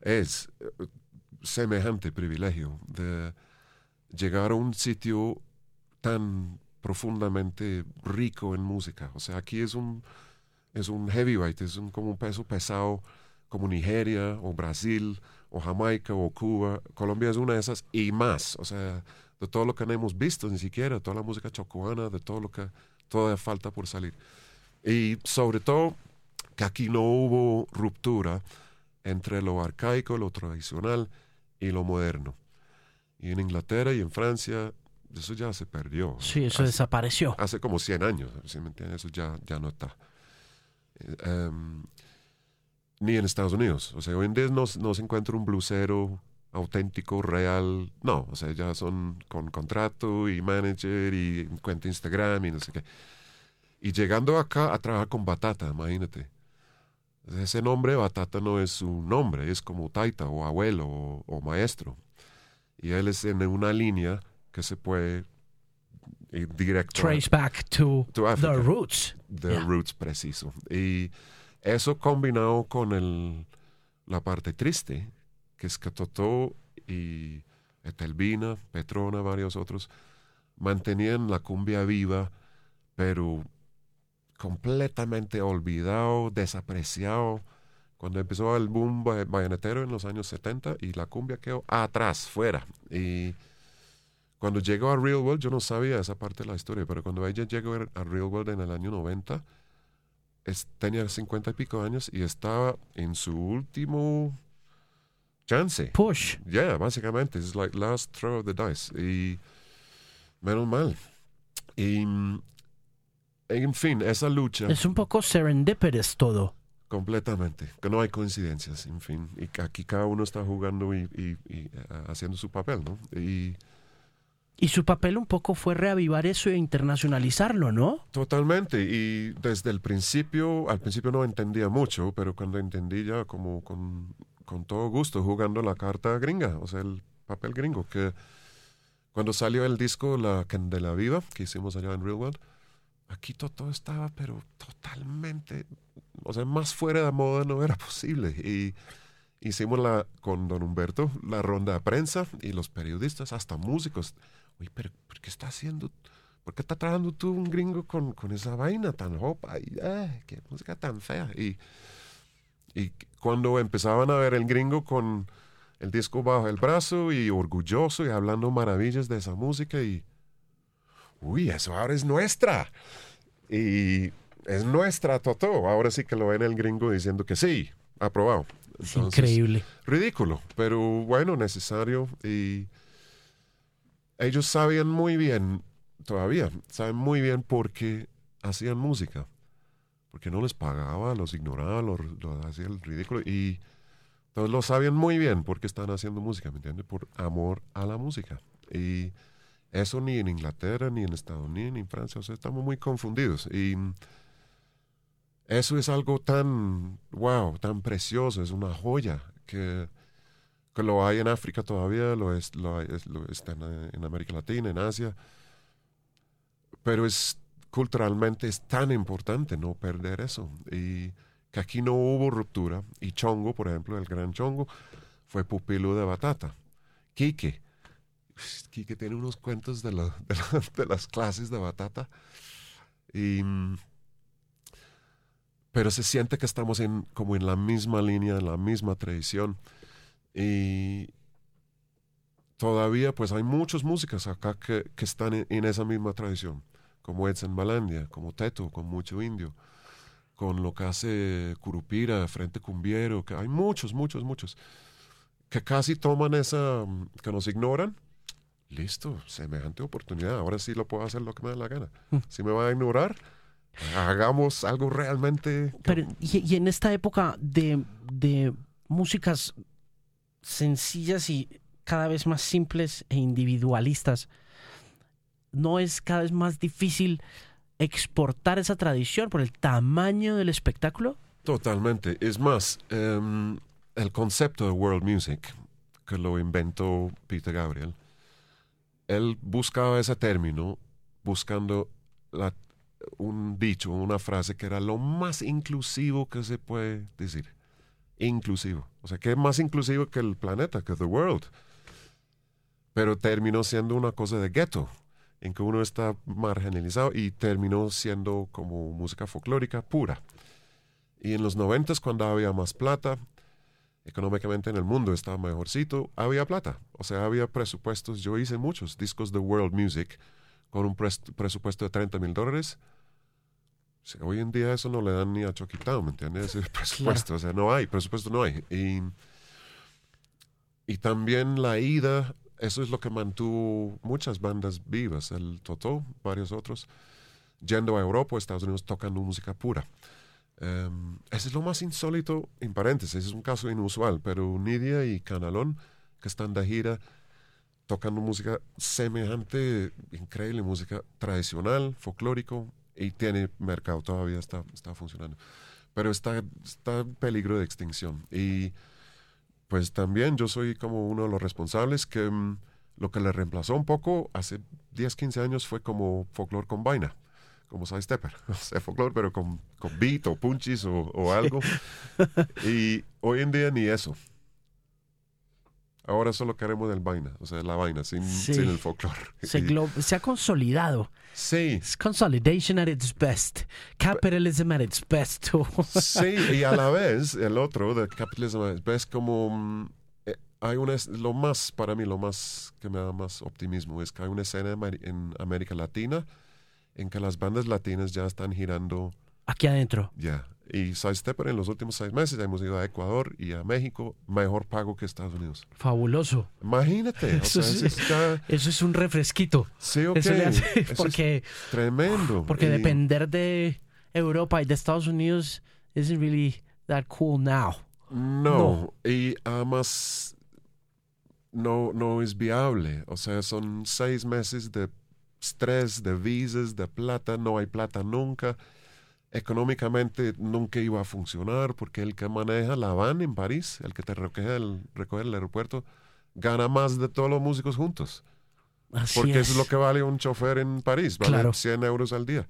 es eh, semejante privilegio de llegar a un sitio tan profundamente rico en música. O sea, aquí es un, es un heavyweight, es un, como un peso pesado como Nigeria o Brasil o Jamaica o Cuba. Colombia es una de esas y más. O sea, de todo lo que no hemos visto, ni siquiera, toda la música chocuana, de todo lo que todavía falta por salir. Y sobre todo que aquí no hubo ruptura entre lo arcaico, lo tradicional y lo moderno. Y en Inglaterra y en Francia eso ya se perdió. Sí, eso Hace- desapareció. hace como 100 años, ¿sí me entiendes? Eso ya, ya no está. Em, ni en Estados Unidos. O sea, hoy en día no, no se encuentra un blusero auténtico, real. No, o sea, ya son con contrato y manager y cuenta Instagram y no sé qué. Y llegando acá a trabajar con Batata, imagínate. Ese nombre, Batata, no es su nombre, es como Taita o abuelo o, o maestro. Y él es en una línea que se puede ir directo a- Trace back to to the roots. The Yeah. Roots, preciso. Y eso combinado con el, la parte triste, que es que Totó y Etelvina, Petrona, varios otros, mantenían la cumbia viva, pero completamente olvidado, desapreciado. Cuando empezó el boom bayonetero en los años 70 y la cumbia quedó atrás, fuera. Y cuando llegó a Real World, yo no sabía esa parte de la historia, pero cuando ella llegó a Real World en el año 90, tenía 50 y pico años y estaba en su último chance. Push. Yeah, básicamente. Es like last throw of the dice. Y menos mal. Y en fin, esa lucha. Es un poco serendipitous todo. Completamente, que no hay coincidencias, en fin, y aquí cada uno está jugando y, y, haciendo su papel, ¿no? Y, y su papel un poco fue reavivar eso e internacionalizarlo, ¿no? Totalmente, y desde el principio, al principio no entendía mucho, pero cuando entendí ya como con, con todo gusto, jugando la carta gringa, o sea, el papel gringo, que cuando salió el disco La Candela Viva, que hicimos allá en Real World, aquí todo estaba, pero totalmente, o sea, más fuera de moda no era posible. Y hicimos la, con don Humberto la ronda de prensa y los periodistas, hasta músicos. Oye, pero ¿por qué está haciendo, por qué está trabajando tú un gringo con, con esa vaina tan hopa? Y, qué música tan fea. Y, y cuando empezaban a ver el gringo con el disco bajo el brazo y orgulloso y hablando maravillas de esa música y uy, eso ahora es nuestra. Y es nuestra Toto. Ahora sí que lo ven el gringo diciendo que sí, aprobado. increíble. Ridículo, pero bueno, necesario. Y ellos sabían muy bien, todavía, saben muy bien por qué hacían música. Porque no les pagaba, los ignoraba, los, hacían el ridículo. Y todos lo sabían muy bien porque están haciendo música, ¿me entiendes? Por amor a la música. Y eso ni en Inglaterra, ni en Estados Unidos, ni en Francia. O sea, estamos muy confundidos. Y eso es algo tan, wow, tan precioso, es una joya que, que lo hay en África todavía, lo, es, lo, está en, América Latina, en Asia. Pero es culturalmente es tan importante no perder eso. Y que aquí no hubo ruptura. Y Chongo, por ejemplo, el gran Chongo, fue pupilo de Batata. Quique que tiene unos cuentos de, de, las clases de batata. Y, pero se siente que estamos en, como en la misma línea, en la misma tradición. Y todavía pues hay muchas músicas acá que, que están en, esa misma tradición, como Edson Malandia, como Teto, con mucho indio, con lo que hace Curupira, Frente Cumbiero, que hay muchos, muchos, muchos, que casi toman esa, que nos ignoran listo, semejante oportunidad, ahora sí lo puedo hacer lo que me da la gana. Mm. Si me va a ignorar, hagamos algo realmente... Pero, y, en esta época de, de músicas sencillas y cada vez más simples e individualistas, ¿no es cada vez más difícil exportar esa tradición por el tamaño del espectáculo? Totalmente. Es más, em, el concepto de world music, que lo inventó Peter Gabriel, él buscaba ese término buscando un dicho, una frase que era lo más inclusivo que se puede decir. Inclusivo. O sea, que es más inclusivo que el planeta, que the world. Pero terminó siendo una cosa de ghetto, en que uno está marginalizado y terminó siendo como música folclórica pura. Y en los noventas, cuando había más plata, económicamente en el mundo estaba mejorcito, había plata. O sea, había presupuestos. Yo hice muchos discos de world music con un presupuesto de 30 mil dólares. hoy en día eso no le dan ni a Town, ¿me entiendes? Ese presupuesto. O sea, no hay, presupuesto no hay. Y, y también la ida, eso es lo que mantuvo muchas bandas vivas. El Totó, varios otros, yendo a Europa Estados Unidos tocando música pura. Um, ese es lo más insólito, en paréntesis, es un caso inusual, pero Nidia y Canalón, que están de gira tocando música semejante, increíble, música tradicional, folclórico, y tiene mercado, todavía está, está funcionando. Pero está, está en peligro de extinción. Y pues también yo soy como uno de los responsables que um, lo que le reemplazó un poco hace 10, 15 años fue como folklore con vaina como Side Stepper, o sea, folclore, pero con, con beat o punchis o, algo. y hoy en día ni eso. Ahora solo queremos el vaina, o sea, la vaina, sin, Sí. sin el folclore. Se, se ha consolidado. sí, It's consolidation at its best. Capitalism at its best. sí, y a la vez, el otro, de capitalismo, ves como mm, eh, hay una, lo más, para mí, lo más que me da más optimismo es que hay una escena en América Latina en que las bandas latinas ya están girando Aquí adentro. Ya. Y Sidestepper en los últimos seis meses hemos ido a Ecuador y a México, mejor pago que Estados Unidos. Fabuloso. Imagínate. o Eso sea, es ya- Eso es un refresquito. sí, ok, Eso le hace- eso es porque tremendo. porque Y- depender de Europa y de Estados Unidos isn't really that cool now. No, y además no, no es viable. O sea, son seis meses de estrés, de visas, de plata, no hay plata nunca. Económicamente nunca iba a funcionar porque el que maneja la van en París, el que te recoge el, recoge el aeropuerto, gana más de todos los músicos juntos. Así Porque es. lo que vale un chofer en París, vale Claro. 100 euros al día.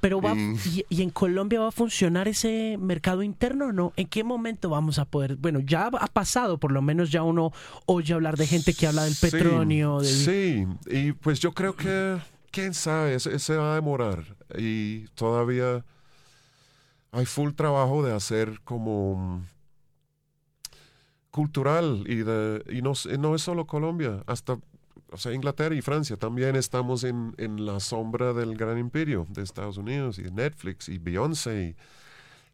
Pero va, y- y, y en Colombia va a funcionar ese mercado interno o no? ¿En qué momento vamos a poder? Bueno, ya ha pasado, por lo menos ya uno oye hablar de gente que habla del Sí, petróleo. del- Sí, y pues yo creo que, quién sabe, se, se va a demorar. Y todavía hay full trabajo de hacer como mm, cultural y, de, y no, es solo Colombia, hasta o sea, Inglaterra y Francia también estamos en, en la sombra del gran imperio de Estados Unidos y Netflix y Beyoncé y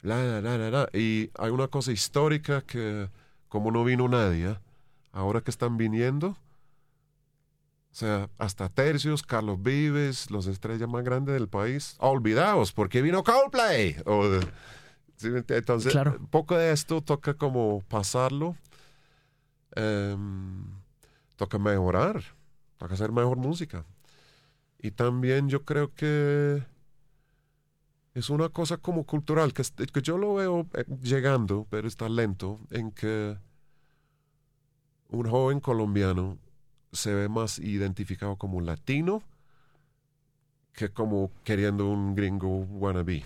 la, la, la, la. Y hay una cosa histórica que como no vino nadie, ahora que están viniendo, sea, hasta Tercios, Carlos Vives, los estrellas más grandes del país, olvidados, porque vino Coldplay. O. Entonces, Claro. poco de esto toca como pasarlo, em, toca mejorar, toca hacer mejor música. Y también yo creo que es una cosa como cultural, que, que yo lo veo eh, llegando, pero está lento, en que un joven colombiano se ve más identificado como latino que como queriendo un gringo wannabe.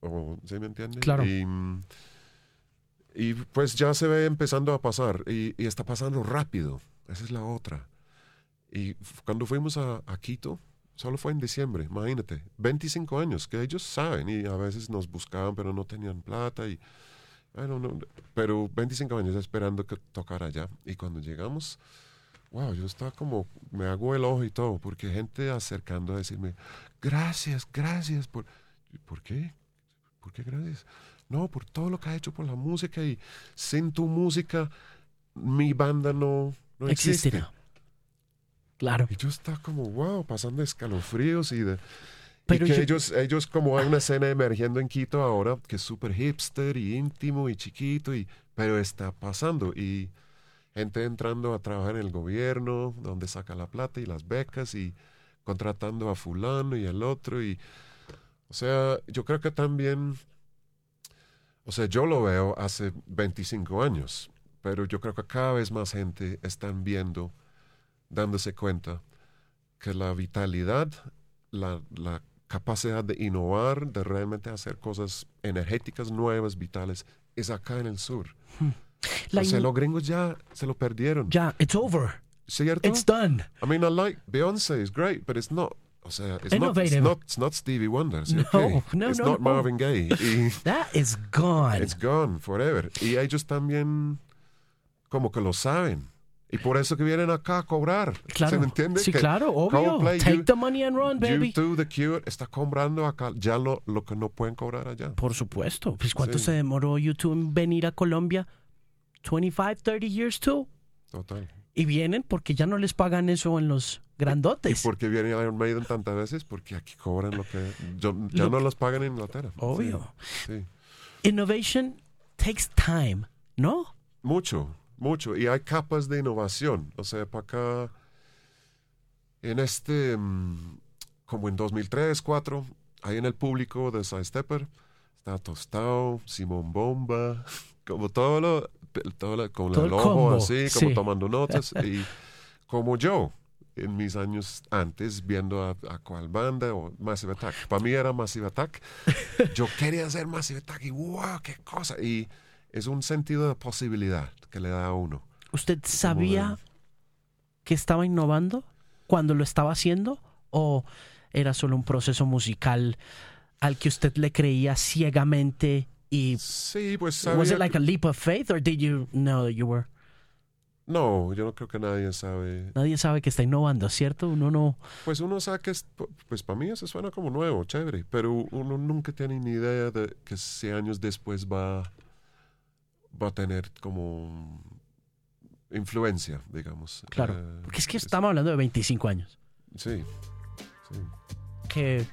O, ¿Sí me entiende? Claro. Y, y pues ya se ve empezando a pasar y, y está pasando rápido. Esa es la otra. Y cuando fuimos a, a Quito, solo fue en diciembre, imagínate, 25 años, que ellos saben y a veces nos buscaban pero no tenían plata y bueno, no, pero 25 años esperando que tocara allá. Y cuando llegamos, wow, yo estaba como, me hago el ojo y todo, porque gente acercando a decirme, gracias, gracias por... ¿Por qué? ¿Por qué gracias? No, por todo lo que ha hecho por la música y sin tu música mi banda no, no existe. existirá. Claro. Y yo estaba como, wow, pasando escalofríos y de... Pero y que yo- ellos, ellos como hay una escena emergiendo en Quito ahora que es súper hipster y íntimo y chiquito, y, pero está pasando. Y gente entrando a trabajar en el gobierno, donde saca la plata y las becas y contratando a fulano y el otro. Y, o sea, yo creo que también, o sea, yo lo veo hace 25 años, pero yo creo que cada vez más gente están viendo, dándose cuenta que la vitalidad, la, la capacidad de innovar, de realmente hacer cosas energéticas nuevas, vitales, es acá en el sur. La o sea, los gringos ya se lo perdieron. ya, it's over. ¿Cierto? It's done. I mean, I like Beyonce is great, but it's not. O sea, it's not, it's not, it's not Stevie Wonder. No, Okay. no, it's no, not no. Marvin Gaye. Y That is gone. it's gone forever. Y ellos también como que lo saben. Y por eso que vienen acá a cobrar. Claro. ¿Se me entiende? Sí, Que claro, obvio. Coldplay, Take you- the money and run, baby. YouTube, The Cure, está cobrando acá ya lo, lo que no pueden cobrar allá. Por supuesto. Pues ¿cuánto Sí. se demoró YouTube en venir a Colombia? 25, 30 years too. Total. Y vienen porque ya no les pagan eso en los ¿Y grandotes. por qué viene Iron Maiden tantas veces? Porque aquí cobran lo que yo- ya Lo- no los pagan en Inglaterra. Obvio. Sí, sí. Innovation takes time, ¿no? Mucho, mucho. Y hay capas de innovación. O sea, para acá, en este, mm, como en 2003, 2004, ahí en el público de Sidestepper, está Tostado, Simón Bomba, como todo lo, todo con Todo el el ojo así, como sí. tomando notas. y como yo, en mis años antes, viendo a, a cuál banda o Massive Attack. Para mí era Massive Attack. Yo quería hacer Massive Attack y wow, qué cosa. Y es un sentido de posibilidad que le da a uno. ¿Usted sabía que estaba innovando cuando lo estaba haciendo? ¿O era solo un proceso musical al que usted le creía ciegamente y Sí, pues was sabía it like que- a leap of faith or did you know that you were No, yo no creo que nadie sabe. nadie sabe que está innovando, ¿cierto? Uno no Pues uno sabe que, es- pues para mí eso suena como nuevo, chévere, pero uno nunca tiene ni idea de que si años después va, va a tener como influencia, digamos. Claro, Eh, porque es que es- estamos hablando de 25 años Sí, sí. que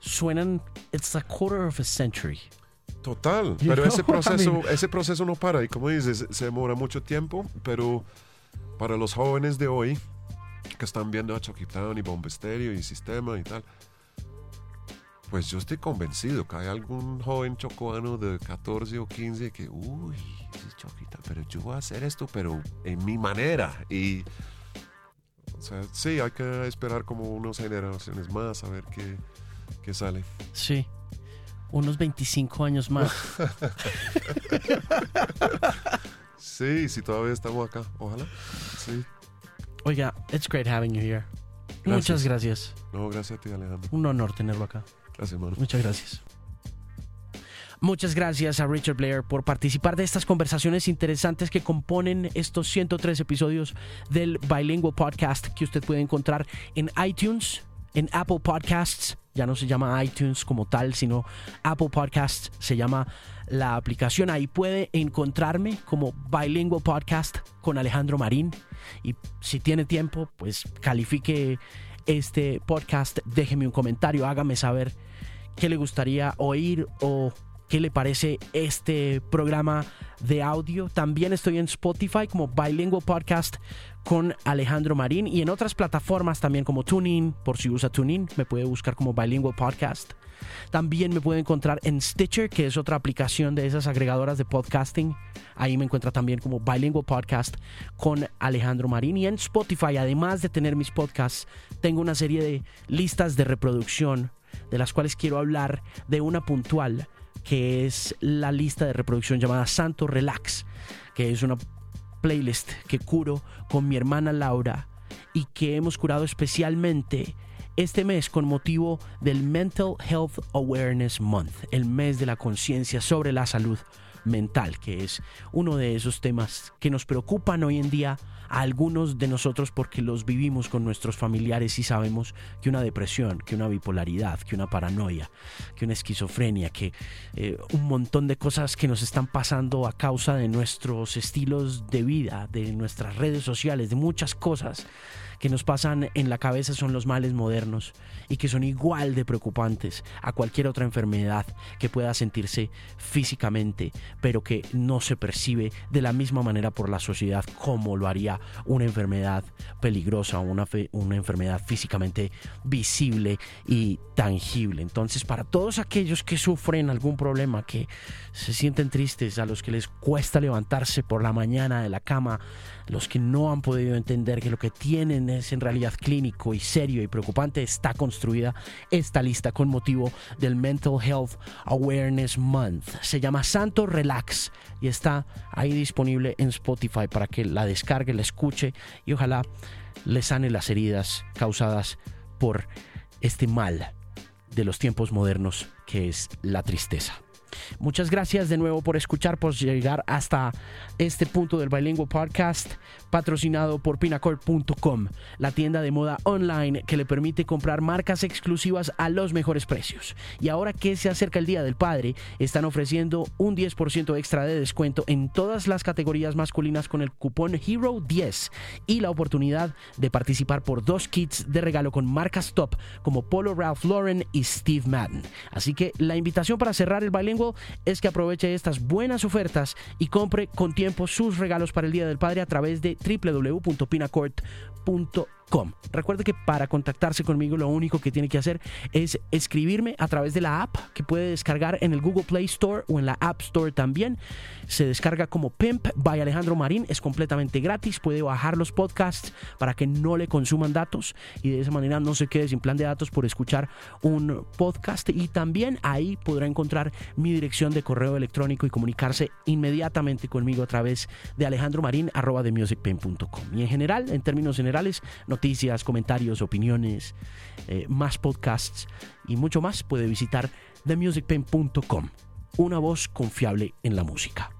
suenan it's a quarter of a century. Total, pero ese proceso, ese proceso no para y como dices, se demora mucho tiempo, pero para los jóvenes de hoy que están viendo a Chucky Town y Bomba Estéreo y Sistema y tal, pues yo estoy convencido que hay algún joven chocoano de 14 o 15 que, uy, Town, pero yo voy a hacer esto, pero en mi manera y... O sea, sí, hay que esperar como unas generaciones más a ver qué, qué sale. Sí. Unos 25 años más. Sí, sí, todavía estamos acá, ojalá. Sí. Oiga, it's great having you here. Muchas gracias. No, gracias a ti, Alejandro. Un honor tenerlo acá. Gracias, hermano. Muchas gracias. Muchas gracias a Richard Blair por participar de estas conversaciones interesantes que componen estos 103 episodios del Bilingual Podcast que usted puede encontrar en iTunes, en Apple Podcasts. Ya no se llama iTunes como tal, sino Apple Podcasts se llama la aplicación. Ahí puede encontrarme como Bilingual Podcast con Alejandro Marín. Y si tiene tiempo, pues califique este podcast, déjeme un comentario, hágame saber qué le gustaría oír o qué le parece este programa de audio. También estoy en Spotify como Bilingual Podcast con Alejandro Marín y en otras plataformas también como TuneIn, por si usa TuneIn, me puede buscar como Bilingual Podcast. También me puede encontrar en Stitcher, que es otra aplicación de esas agregadoras de podcasting. Ahí me encuentra también como Bilingual Podcast con Alejandro Marín. Y en Spotify, además de tener mis podcasts, tengo una serie de listas de reproducción de las cuales quiero hablar de una puntual, que es la lista de reproducción llamada Santo Relax, que es una playlist que curo con mi hermana Laura y que hemos curado especialmente este mes con motivo del Mental Health Awareness Month, el mes de la conciencia sobre la salud mental, que es uno de esos temas que nos preocupan hoy en día algunos de nosotros porque los vivimos con nuestros familiares y sabemos que una depresión, que una bipolaridad, que una paranoia, que una esquizofrenia, que eh, un montón de cosas que nos están pasando a causa de nuestros estilos de vida, de nuestras redes sociales, de muchas cosas que nos pasan en la cabeza son los males modernos y que son igual de preocupantes a cualquier otra enfermedad que pueda sentirse físicamente, pero que no se percibe de la misma manera por la sociedad como lo haría una enfermedad peligrosa una, una enfermedad físicamente visible y tangible. Entonces, para todos aquellos que sufren algún problema, que se sienten tristes, a los que les cuesta levantarse por la mañana de la cama, los que no han podido entender que lo que tienen es en realidad clínico y serio y preocupante, está esta lista con motivo del Mental Health Awareness Month. Se llama Santo Relax y está ahí disponible en Spotify para que la descargue, la escuche y ojalá le sane las heridas causadas por este mal de los tiempos modernos que es la tristeza. Muchas gracias de nuevo por escuchar, por llegar hasta este punto del Bilingual Podcast, patrocinado por Pinacord.com, la tienda de moda online que le permite comprar marcas exclusivas a los mejores precios. Y ahora que se acerca el Día del Padre, están ofreciendo un 10% extra de descuento en todas las categorías masculinas con el cupón HERO10 y la oportunidad de participar por dos kits de regalo con marcas top como Polo Ralph Lauren y Steve Madden. Así que la invitación para cerrar el Es que aproveche estas buenas ofertas y compre con tiempo sus regalos para el Día del Padre a través de www.pinacord.com Recuerde que para contactarse conmigo lo único que tiene que hacer es escribirme a través de la app que puede descargar en el Google Play Store o en la App Store también. Se descarga como Pimp by Alejandro Marín, es completamente gratis, puede bajar los podcasts para que no le consuman datos y de esa manera no se quede sin plan de datos por escuchar un podcast y también ahí podrá encontrar mi dirección de correo electrónico y comunicarse inmediatamente conmigo a través de alejandromarin.com. Y en general, en términos generales, noticias, comentarios, opiniones, eh, más podcasts y mucho más, puede visitar themusicpain.com. Una voz confiable en la música.